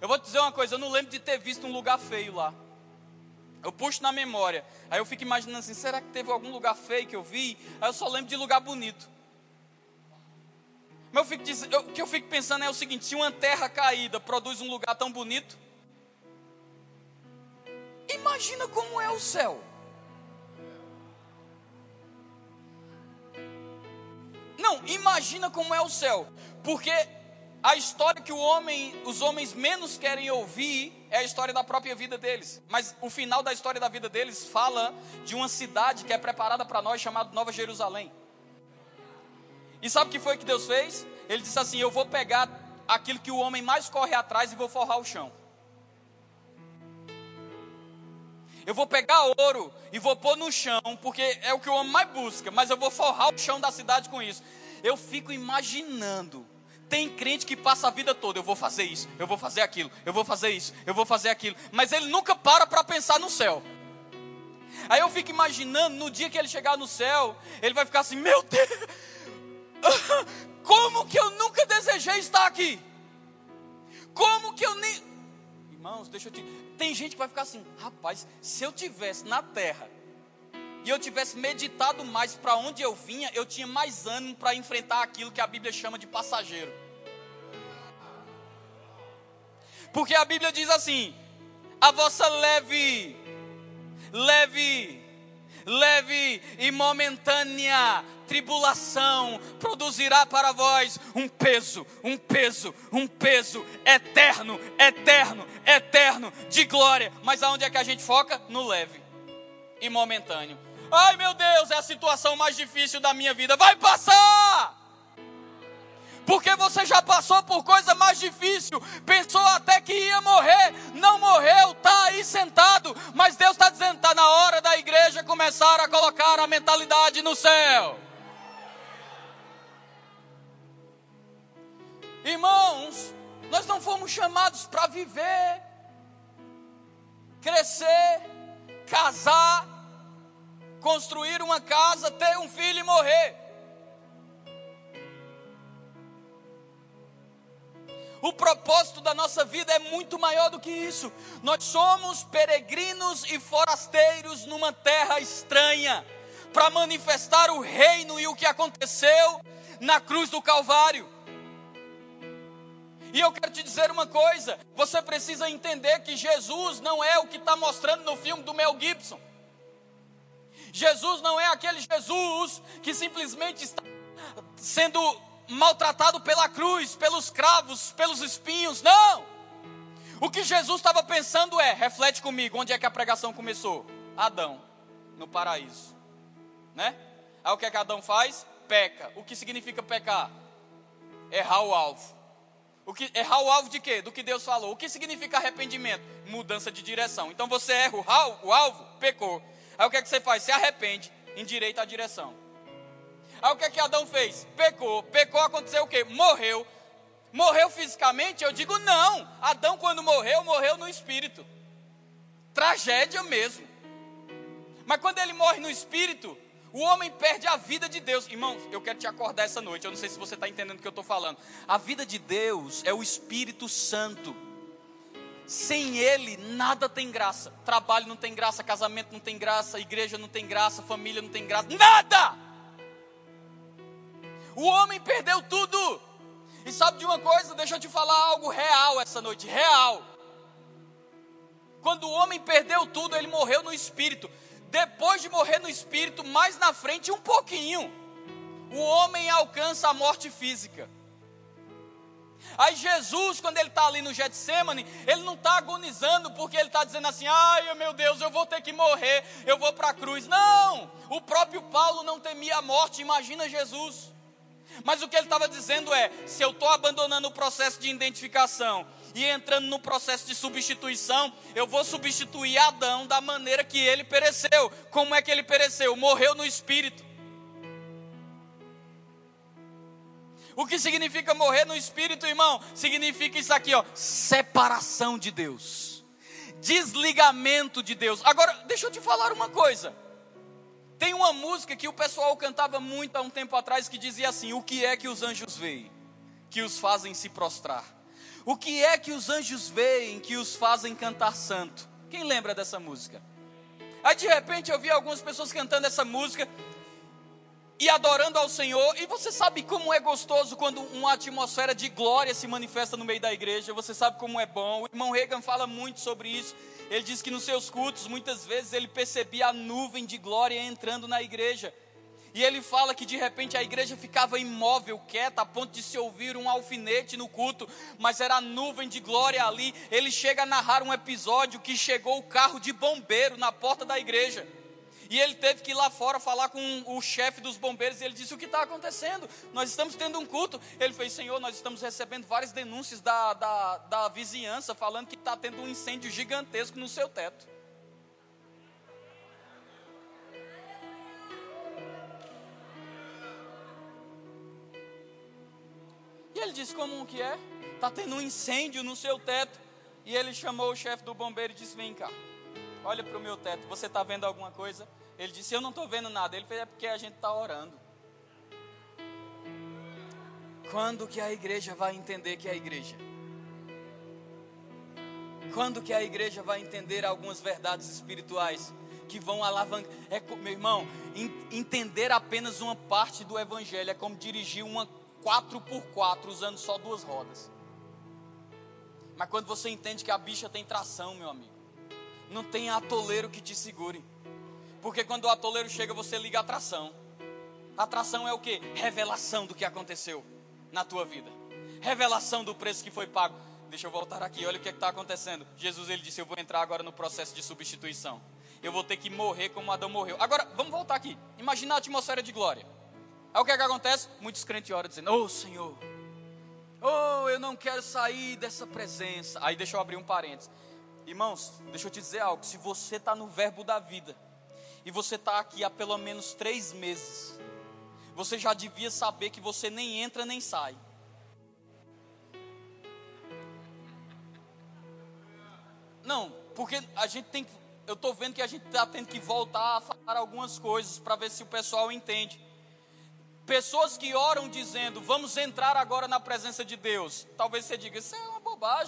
Eu vou te dizer uma coisa, eu não lembro de ter visto um lugar feio lá. Eu puxo na memória. Aí eu fico imaginando assim, será que teve algum lugar feio que eu vi? Aí eu só lembro de lugar bonito. Mas eu fico, eu, o que eu fico pensando é o seguinte: se uma terra caída produz um lugar tão bonito, imagina como é o céu. Não, imagina como é o céu. Porque a história que homem, os homens menos querem ouvir é a história da própria vida deles. Mas o final da história da vida deles fala de uma cidade que é preparada para nós, chamada Nova Jerusalém. E sabe o que foi que Deus fez? Ele disse assim: Eu vou pegar aquilo que o homem mais corre atrás e vou forrar o chão. Eu vou pegar ouro e vou pôr no chão, porque é o que o homem mais busca, mas eu vou forrar o chão da cidade com isso. Eu fico imaginando. Tem crente que passa a vida toda, eu vou fazer isso, eu vou fazer aquilo, eu vou fazer isso, eu vou fazer aquilo, mas ele nunca para para pensar no céu. Aí eu fico imaginando, no dia que ele chegar no céu, ele vai ficar assim: Meu Deus, como que eu nunca desejei estar aqui? Como que eu nem. Irmãos, deixa eu te. Tem gente que vai ficar assim, rapaz, se eu tivesse na terra e eu tivesse meditado mais para onde eu vinha, eu tinha mais ânimo para enfrentar aquilo que a Bíblia chama de passageiro. Porque a Bíblia diz assim: a vossa leve, leve, leve e momentânea tribulação produzirá para vós um peso, um peso, um peso eterno, eterno, eterno de glória. Mas aonde é que a gente foca? No leve. e momentâneo. Ai meu Deus, é a situação mais difícil da minha vida. Vai passar! Porque você já passou por coisa mais difícil, pensou até que ia morrer, não morreu, está aí sentado, mas Deus está dizendo: está na hora da igreja começar a colocar a mentalidade no céu. Irmãos, nós não fomos chamados para viver, crescer, casar, construir uma casa, ter um filho e morrer. O propósito da nossa vida é muito maior do que isso. Nós somos peregrinos e forasteiros numa terra estranha para manifestar o reino e o que aconteceu na cruz do Calvário. E eu quero te dizer uma coisa: você precisa entender que Jesus não é o que está mostrando no filme do Mel Gibson. Jesus não é aquele Jesus que simplesmente está sendo maltratado pela cruz, pelos cravos, pelos espinhos. Não! O que Jesus estava pensando é: reflete comigo, onde é que a pregação começou? Adão, no paraíso. Né? Aí o que é que Adão faz? Peca. O que significa pecar? Errar o alvo. O que, errar o alvo de quê? Do que Deus falou. O que significa arrependimento? Mudança de direção. Então você erra o, o alvo, pecou. Aí o que é que você faz? Se arrepende, endireita a direção. Aí o que é que Adão fez? Pecou. Pecou, aconteceu o quê? Morreu. Morreu fisicamente? Eu digo não. Adão, quando morreu, morreu no espírito. Tragédia mesmo. Mas quando ele morre no espírito, o homem perde a vida de Deus. Irmãos, eu quero te acordar essa noite. Eu não sei se você está entendendo o que eu estou falando. A vida de Deus é o Espírito Santo. Sem Ele, nada tem graça. Trabalho não tem graça, casamento não tem graça, igreja não tem graça, família não tem graça. Nada! O homem perdeu tudo. E sabe de uma coisa? Deixa eu te falar algo real essa noite real. Quando o homem perdeu tudo, ele morreu no espírito. Depois de morrer no espírito, mais na frente, um pouquinho, o homem alcança a morte física. Aí Jesus, quando ele está ali no Getsemane, ele não está agonizando porque ele está dizendo assim: ai meu Deus, eu vou ter que morrer, eu vou para a cruz. Não! O próprio Paulo não temia a morte, imagina Jesus. Mas o que ele estava dizendo é: se eu estou abandonando o processo de identificação e entrando no processo de substituição, eu vou substituir Adão da maneira que ele pereceu. Como é que ele pereceu? Morreu no espírito. O que significa morrer no espírito, irmão? Significa isso aqui, ó, separação de Deus. Desligamento de Deus. Agora, deixa eu te falar uma coisa. Tem uma música que o pessoal cantava muito há um tempo atrás que dizia assim: O que é que os anjos veem? Que os fazem se prostrar. O que é que os anjos veem que os fazem cantar santo? Quem lembra dessa música? Aí de repente eu vi algumas pessoas cantando essa música e adorando ao Senhor, e você sabe como é gostoso quando uma atmosfera de glória se manifesta no meio da igreja, você sabe como é bom. O irmão Reagan fala muito sobre isso. Ele diz que nos seus cultos, muitas vezes, ele percebia a nuvem de glória entrando na igreja. E ele fala que de repente a igreja ficava imóvel, quieta, a ponto de se ouvir um alfinete no culto, mas era a nuvem de glória ali. Ele chega a narrar um episódio que chegou o carro de bombeiro na porta da igreja. E ele teve que ir lá fora falar com o chefe dos bombeiros. E ele disse: O que está acontecendo? Nós estamos tendo um culto. Ele fez: Senhor, nós estamos recebendo várias denúncias da, da, da vizinhança, falando que está tendo um incêndio gigantesco no seu teto. E ele disse: Como que é? Está tendo um incêndio no seu teto. E ele chamou o chefe do bombeiro e disse: Vem cá olha para o meu teto, você está vendo alguma coisa? Ele disse, eu não estou vendo nada. Ele fez, é porque a gente está orando. Quando que a igreja vai entender que é a igreja? Quando que a igreja vai entender algumas verdades espirituais que vão alavancar? É, meu irmão, entender apenas uma parte do evangelho é como dirigir uma 4x4 usando só duas rodas. Mas quando você entende que a bicha tem tração, meu amigo, não tem atoleiro que te segure. Porque quando o atoleiro chega, você liga a atração. Atração é o que? Revelação do que aconteceu na tua vida. Revelação do preço que foi pago. Deixa eu voltar aqui, olha o que é está acontecendo. Jesus ele disse: Eu vou entrar agora no processo de substituição. eu vou ter que morrer como Adão morreu. Agora, vamos voltar aqui. Imagina a atmosfera de glória. Aí o que, é que acontece? Muitos crentes oram dizendo: oh, Senhor, oh, eu não quero sair dessa presença. Aí deixa eu abrir um parênteses. Irmãos, deixa eu te dizer algo. Se você está no verbo da vida, e você está aqui há pelo menos três meses, você já devia saber que você nem entra nem sai. Não, porque a gente tem eu estou vendo que a gente está tendo que voltar a falar algumas coisas para ver se o pessoal entende. Pessoas que oram dizendo, vamos entrar agora na presença de Deus. Talvez você diga, isso é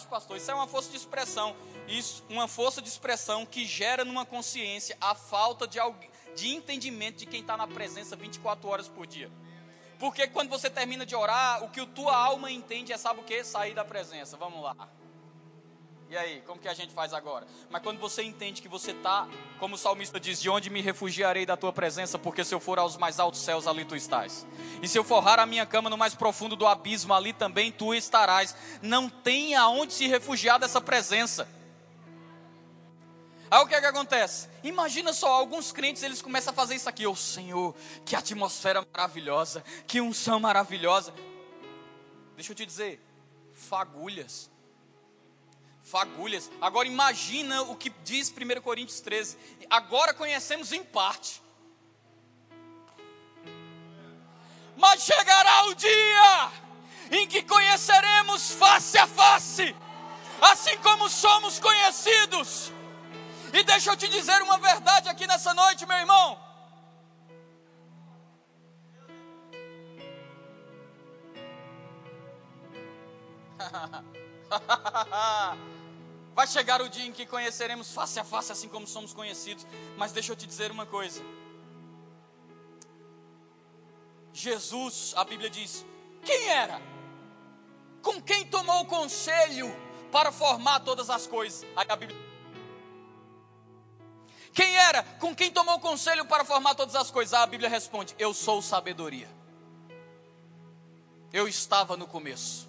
pastor, isso é uma força de expressão. Isso, uma força de expressão que gera numa consciência a falta de, de entendimento de quem está na presença 24 horas por dia. Porque quando você termina de orar, o que a tua alma entende é, sabe o que? Sair da presença. Vamos lá. E aí, como que a gente faz agora? Mas quando você entende que você está, como o salmista diz, de onde me refugiarei da tua presença, porque se eu for aos mais altos céus, ali tu estás. E se eu forrar a minha cama no mais profundo do abismo, ali também tu estarás. Não tem aonde se refugiar dessa presença. Aí o que é que acontece? Imagina só, alguns crentes eles começam a fazer isso aqui. Ô oh, Senhor, que atmosfera maravilhosa, que unção maravilhosa. Deixa eu te dizer, fagulhas fagulhas. Agora imagina o que diz 1 Coríntios 13. Agora conhecemos em parte. Mas chegará o dia em que conheceremos face a face, assim como somos conhecidos. E deixa eu te dizer uma verdade aqui nessa noite, meu irmão. Vai chegar o dia em que conheceremos face a face, assim como somos conhecidos. Mas deixa eu te dizer uma coisa. Jesus, a Bíblia diz, quem era? Com quem tomou conselho para formar todas as coisas? Aí a Bíblia quem era? Com quem tomou conselho para formar todas as coisas? A Bíblia responde: Eu sou sabedoria. Eu estava no começo.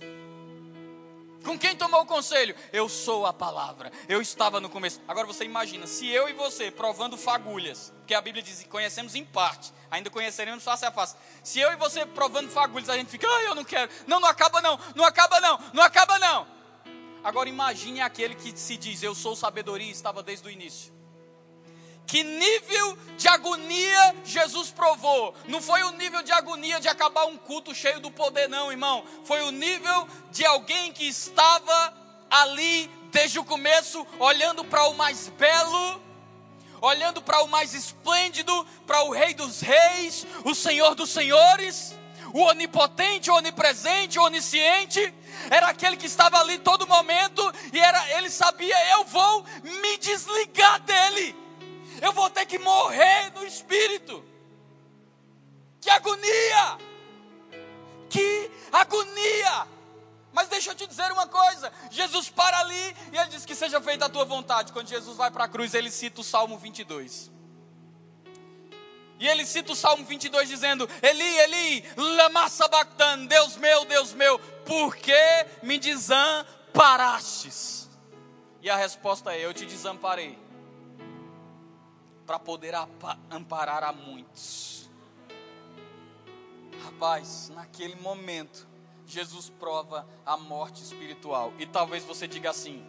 Com quem tomou o conselho? Eu sou a palavra. Eu estava no começo. Agora você imagina, se eu e você provando fagulhas, porque a Bíblia diz que conhecemos em parte, ainda conheceremos face a face. Se eu e você provando fagulhas, a gente fica, ah, eu não quero. Não, não acaba não, não acaba não, não acaba não. Agora imagine aquele que se diz, eu sou sabedoria e estava desde o início. Que nível de agonia Jesus provou? Não foi o nível de agonia de acabar um culto cheio do poder, não, irmão. Foi o nível de alguém que estava ali desde o começo, olhando para o mais belo, olhando para o mais esplêndido, para o Rei dos Reis, o Senhor dos Senhores, o onipotente, o onipresente, o onisciente. Era aquele que estava ali todo momento e era, ele sabia: eu vou me desligar dele eu vou ter que morrer no espírito. Que agonia! Que agonia! Mas deixa eu te dizer uma coisa: Jesus para ali e ele diz que seja feita a tua vontade. Quando Jesus vai para a cruz, ele cita o Salmo 22. E ele cita o Salmo 22 dizendo: Eli, Eli, lama sabachthani, Deus meu, Deus meu, por que me desamparastes? E a resposta é: Eu te desamparei para poder amparar a muitos. Rapaz, naquele momento, Jesus prova a morte espiritual. E talvez você diga assim,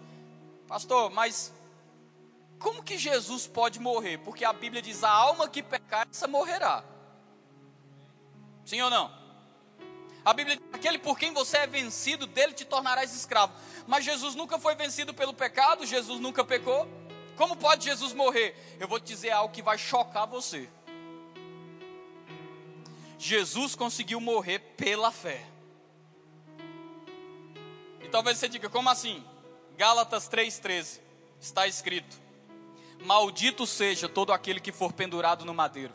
pastor, mas como que Jesus pode morrer? Porque a Bíblia diz: a alma que pecar, essa morrerá. Sim ou não? A Bíblia diz: aquele por quem você é vencido, dele te tornarás escravo. Mas Jesus nunca foi vencido pelo pecado, Jesus nunca pecou. Como pode Jesus morrer? Eu vou te dizer algo que vai chocar você. Jesus conseguiu morrer pela fé. E talvez você diga, como assim? Gálatas 3,13 está escrito: Maldito seja todo aquele que for pendurado no madeiro.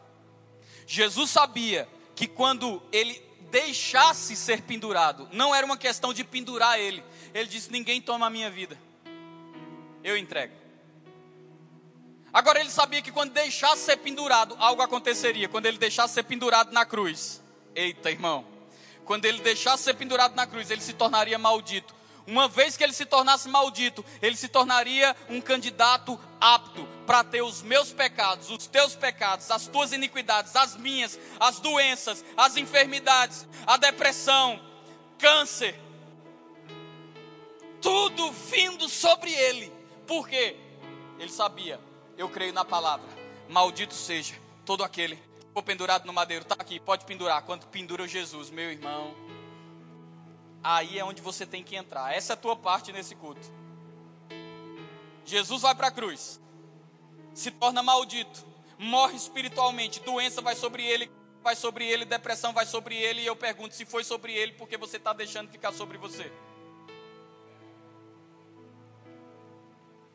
Jesus sabia que quando ele deixasse ser pendurado, não era uma questão de pendurar ele. Ele disse: Ninguém toma a minha vida, eu entrego. Agora ele sabia que quando deixasse ser pendurado, algo aconteceria. Quando ele deixasse ser pendurado na cruz, eita irmão, quando ele deixasse ser pendurado na cruz, ele se tornaria maldito. Uma vez que ele se tornasse maldito, ele se tornaria um candidato apto para ter os meus pecados, os teus pecados, as tuas iniquidades, as minhas, as doenças, as enfermidades, a depressão, câncer, tudo vindo sobre ele. Por quê? Ele sabia, eu creio na palavra. Maldito seja todo aquele que for pendurado no madeiro. Está aqui, pode pendurar. Quando pendura Jesus, meu irmão, aí é onde você tem que entrar. Essa é a tua parte nesse culto. Jesus vai para a cruz, se torna maldito, morre espiritualmente, doença vai sobre ele, vai sobre ele, depressão vai sobre ele, e eu pergunto se foi sobre ele, porque você está deixando ficar sobre você.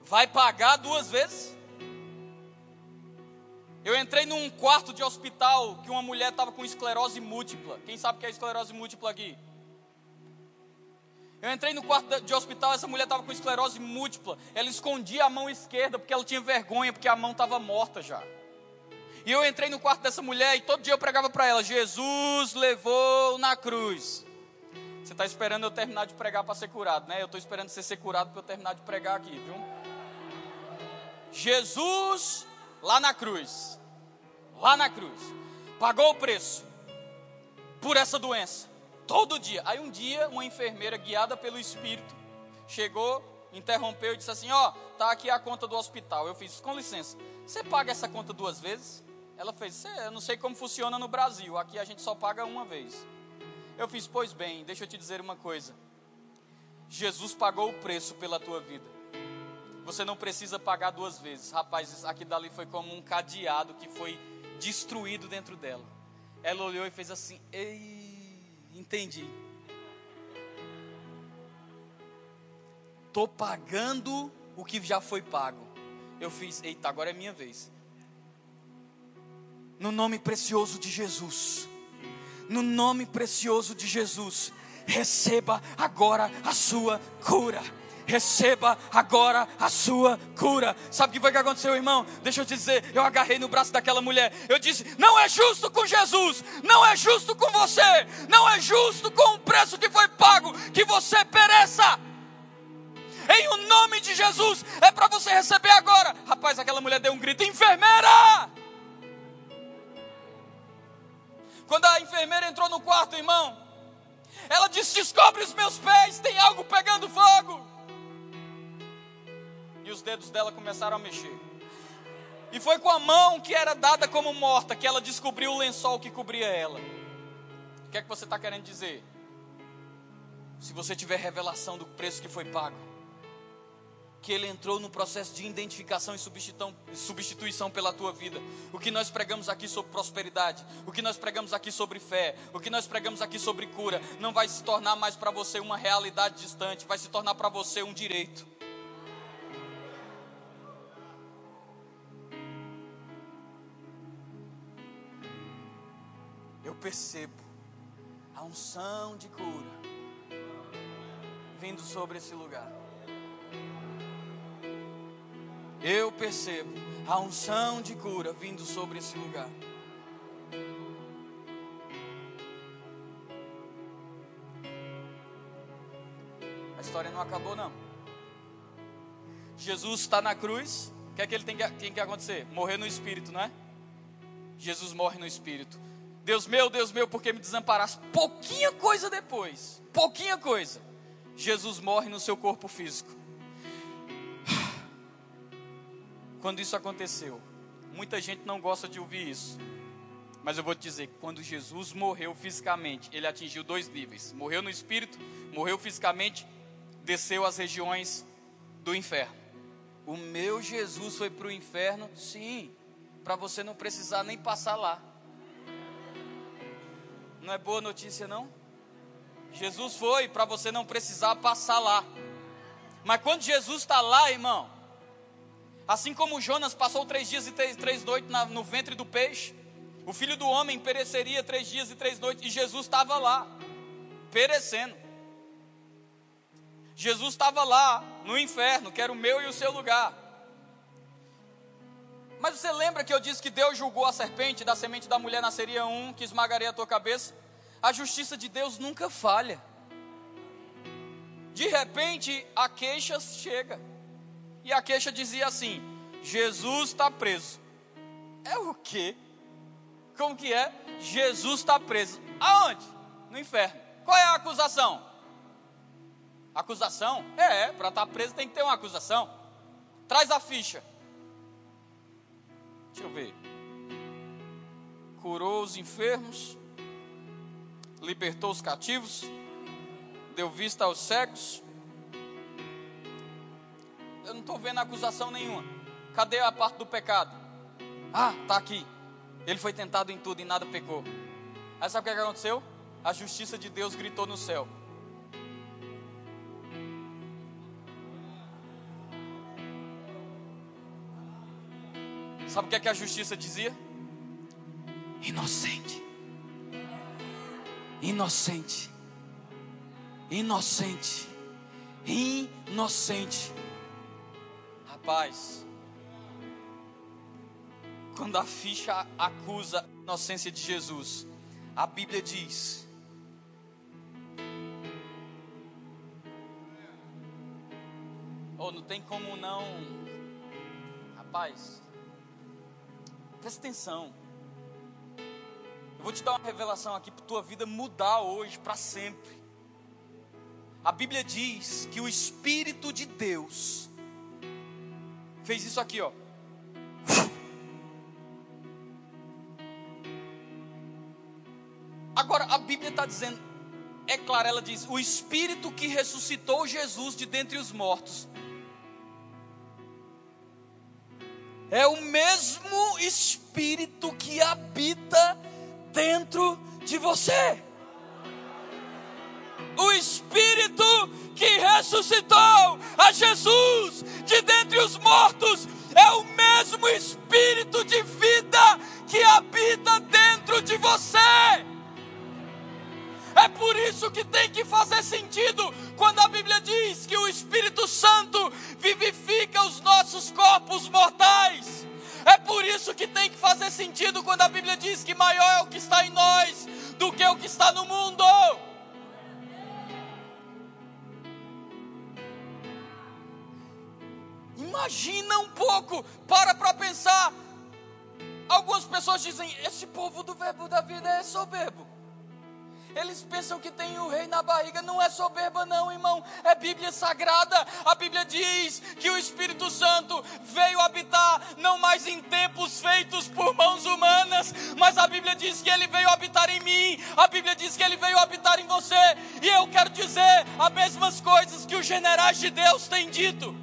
Vai pagar duas vezes? Eu entrei num quarto de hospital que uma mulher estava com esclerose múltipla. Quem sabe o que é esclerose múltipla aqui? Eu entrei no quarto de hospital, essa mulher estava com esclerose múltipla. Ela escondia a mão esquerda porque ela tinha vergonha, porque a mão estava morta já. E eu entrei no quarto dessa mulher e todo dia eu pregava para ela: Jesus levou na cruz. Você está esperando eu terminar de pregar para ser curado, né? Eu estou esperando você ser curado para eu terminar de pregar aqui, viu? Jesus lá na cruz, lá na cruz, pagou o preço por essa doença todo dia. Aí um dia, uma enfermeira guiada pelo Espírito chegou, interrompeu e disse assim: Ó, oh, tá aqui a conta do hospital. Eu fiz, com licença, você paga essa conta duas vezes? Ela fez, eu não sei como funciona no Brasil, aqui a gente só paga uma vez. Eu fiz, pois bem, deixa eu te dizer uma coisa. Jesus pagou o preço pela tua vida. Você não precisa pagar duas vezes. Rapaz, aqui dali foi como um cadeado que foi destruído dentro dela. Ela olhou e fez assim: Ei, Entendi. Tô pagando o que já foi pago. Eu fiz, eita, agora é minha vez. No nome precioso de Jesus. No nome precioso de Jesus, receba agora a sua cura receba agora a sua cura. Sabe o que foi que aconteceu, irmão? Deixa eu te dizer, eu agarrei no braço daquela mulher. Eu disse: não é justo com Jesus, não é justo com você, não é justo com o preço que foi pago que você pereça. Em o nome de Jesus, é para você receber agora. Rapaz, aquela mulher deu um grito: enfermeira! Quando a enfermeira entrou no quarto, irmão, ela disse: Descobre os meus pés, tem algo pegando fogo e os dedos dela começaram a mexer. E foi com a mão que era dada como morta que ela descobriu o lençol que cobria ela. O que é que você está querendo dizer? Se você tiver revelação do preço que foi pago, que ele entrou no processo de identificação e substituição pela tua vida. O que nós pregamos aqui sobre prosperidade, o que nós pregamos aqui sobre fé, o que nós pregamos aqui sobre cura, não vai se tornar mais para você uma realidade distante, vai se tornar para você um direito. Percebo a unção de cura vindo sobre esse lugar. Eu percebo a unção de cura vindo sobre esse lugar. A história não acabou, não. Jesus está na cruz. O que é que ele tem que, tem que acontecer? Morrer no espírito, não é? Jesus morre no espírito. Deus meu, Deus meu, porque me desamparaste? Pouquinha coisa depois, pouquinha coisa, Jesus morre no seu corpo físico. Quando isso aconteceu, muita gente não gosta de ouvir isso. Mas eu vou te dizer, quando Jesus morreu fisicamente, ele atingiu dois níveis: morreu no espírito, morreu fisicamente, desceu às regiões do inferno. O meu Jesus foi para o inferno, sim, para você não precisar nem passar lá. Não é boa notícia, não? Jesus foi para você não precisar passar lá. Mas quando Jesus está lá, irmão, assim como Jonas passou três dias e três, três noites na, no ventre do peixe, o filho do homem pereceria três dias e três noites, e Jesus estava lá, perecendo. Jesus estava lá, no inferno, que era o meu e o seu lugar. Mas você lembra que eu disse que Deus julgou a serpente, da semente da mulher nasceria um que esmagaria a tua cabeça? A justiça de Deus nunca falha. De repente, a queixa chega. E a queixa dizia assim: Jesus está preso. É o quê? Como que é? Jesus está preso. Aonde? No inferno. Qual é a acusação? Acusação? É, para estar tá preso tem que ter uma acusação. Traz a ficha. Deixa eu ver. Curou os enfermos, libertou os cativos, deu vista aos cegos. Eu não estou vendo acusação nenhuma. Cadê a parte do pecado? Ah, tá aqui. Ele foi tentado em tudo e nada pecou. Aí sabe o que aconteceu? A justiça de Deus gritou no céu: Sabe o que, é que a justiça dizia? Inocente. Inocente. Inocente. Inocente. Rapaz, quando a ficha acusa a inocência de Jesus, a Bíblia diz: Oh, não tem como não. Rapaz, Presta atenção. Eu vou te dar uma revelação aqui para tua vida mudar hoje para sempre. A Bíblia diz que o Espírito de Deus fez isso aqui, ó. Agora, a Bíblia está dizendo, é claro, ela diz: o Espírito que ressuscitou Jesus de dentre os mortos é o mesmo Espírito que habita dentro de você. O Espírito que ressuscitou a Jesus de dentre os mortos é o mesmo Espírito de vida que habita dentro de você. É por isso que tem que fazer sentido dizem: esse povo do verbo da vida é soberbo. Eles pensam que tem o rei na barriga, não é soberba, não, irmão, é Bíblia sagrada. A Bíblia diz que o Espírito Santo veio habitar não mais em tempos feitos por mãos humanas, mas a Bíblia diz que ele veio habitar em mim, a Bíblia diz que ele veio habitar em você, e eu quero dizer as mesmas coisas que os generais de Deus têm dito.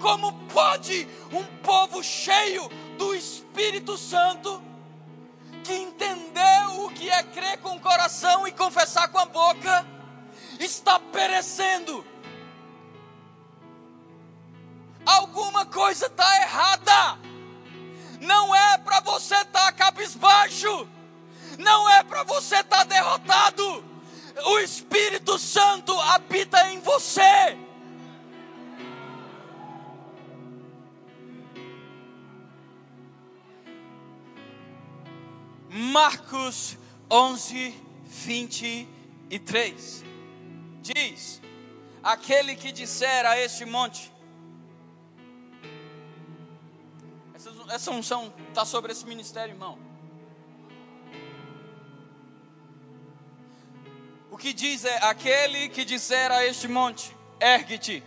Como pode um povo cheio do Espírito Santo? Que entendeu o que é crer com o coração e confessar com a boca, está perecendo. Alguma coisa está errada. Não é para você estar tá cabisbaixo. Não é para você estar tá derrotado. O Espírito Santo habita em você. Marcos 11, 23. Diz: Aquele que disser a este monte, essa, unção está sobre esse ministério, irmão. O que diz é: aquele que disser a este monte, ergue-te,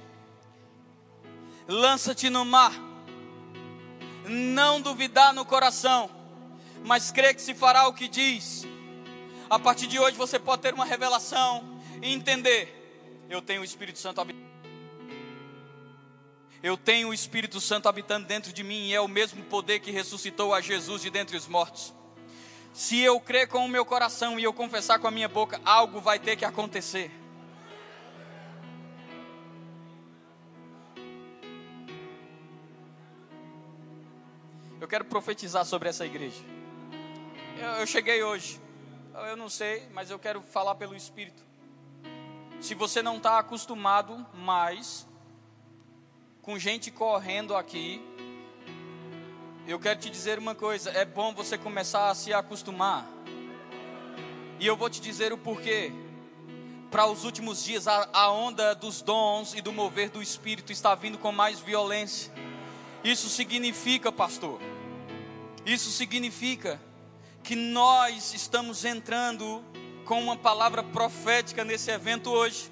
lança-te no mar, não duvidar no coração, mas crê que se fará o que diz. A partir de hoje você pode ter uma revelação e entender: eu tenho o Espírito Santo habitando. Eu tenho o Espírito Santo habitando dentro de mim e é o mesmo poder que ressuscitou a Jesus de dentre os mortos. Se eu crer com o meu coração e eu confessar com a minha boca, algo vai ter que acontecer. Eu quero profetizar sobre essa igreja. Eu, cheguei hoje. Eu não sei, mas eu quero falar pelo Espírito. Se você não está acostumado mais com gente correndo aqui, eu quero te dizer uma coisa: é bom você começar a se acostumar. E eu vou te dizer o porquê. para os últimos dias, a, a onda dos dons e do mover do Espírito está vindo com mais violência. Isso significa, pastor, isso significa que nós estamos entrando com uma palavra profética nesse evento hoje.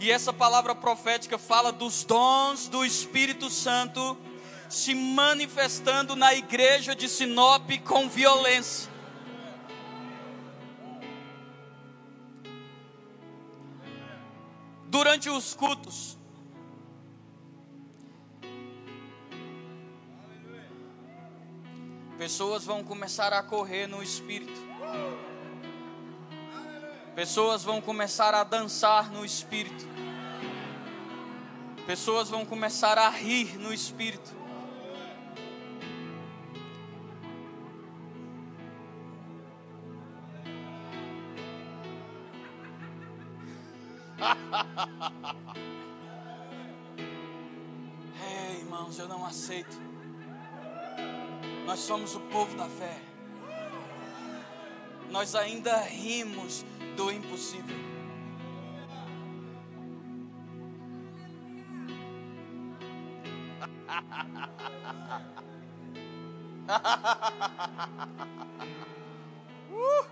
E essa palavra profética fala dos dons do Espírito Santo se manifestando na igreja de Sinop com violência. Durante os cultos, Pessoas vão começar a correr no espírito. Pessoas vão começar a dançar no espírito. Pessoas vão começar a rir no espírito. Ei, irmãos, eu não aceito nós somos o povo da fé. Nós ainda rimos do impossível. uh!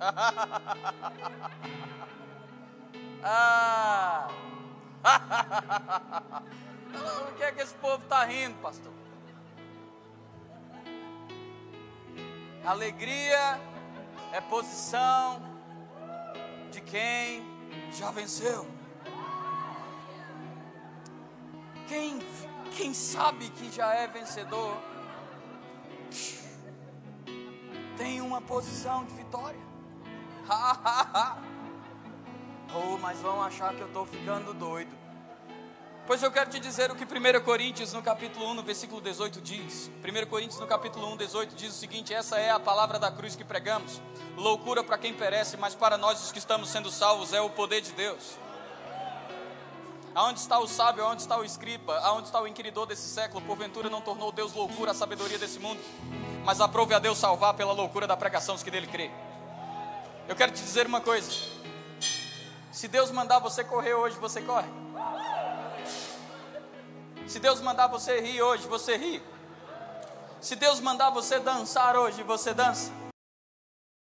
ah! o que é que esse povo está rindo, pastor? Alegria é posição de quem já venceu. Quem, quem sabe que já é vencedor tem uma posição de vitória. oh, mas vão achar que eu estou ficando doido. Pois eu quero te dizer o que 1 Coríntios no capítulo 1, no versículo 18 diz. 1 Coríntios no capítulo 1, 18 diz o seguinte: Essa é a palavra da cruz que pregamos. Loucura para quem perece, mas para nós os que estamos sendo salvos é o poder de Deus. Aonde está o sábio, aonde está o escriba, aonde está o inquiridor desse século? Porventura não tornou Deus loucura a sabedoria desse mundo, mas aprove a Deus salvar pela loucura da pregação os que dele crê. Eu quero te dizer uma coisa: se Deus mandar você correr hoje, você corre. Se Deus mandar você rir hoje, você ri. Se Deus mandar você dançar hoje, você dança.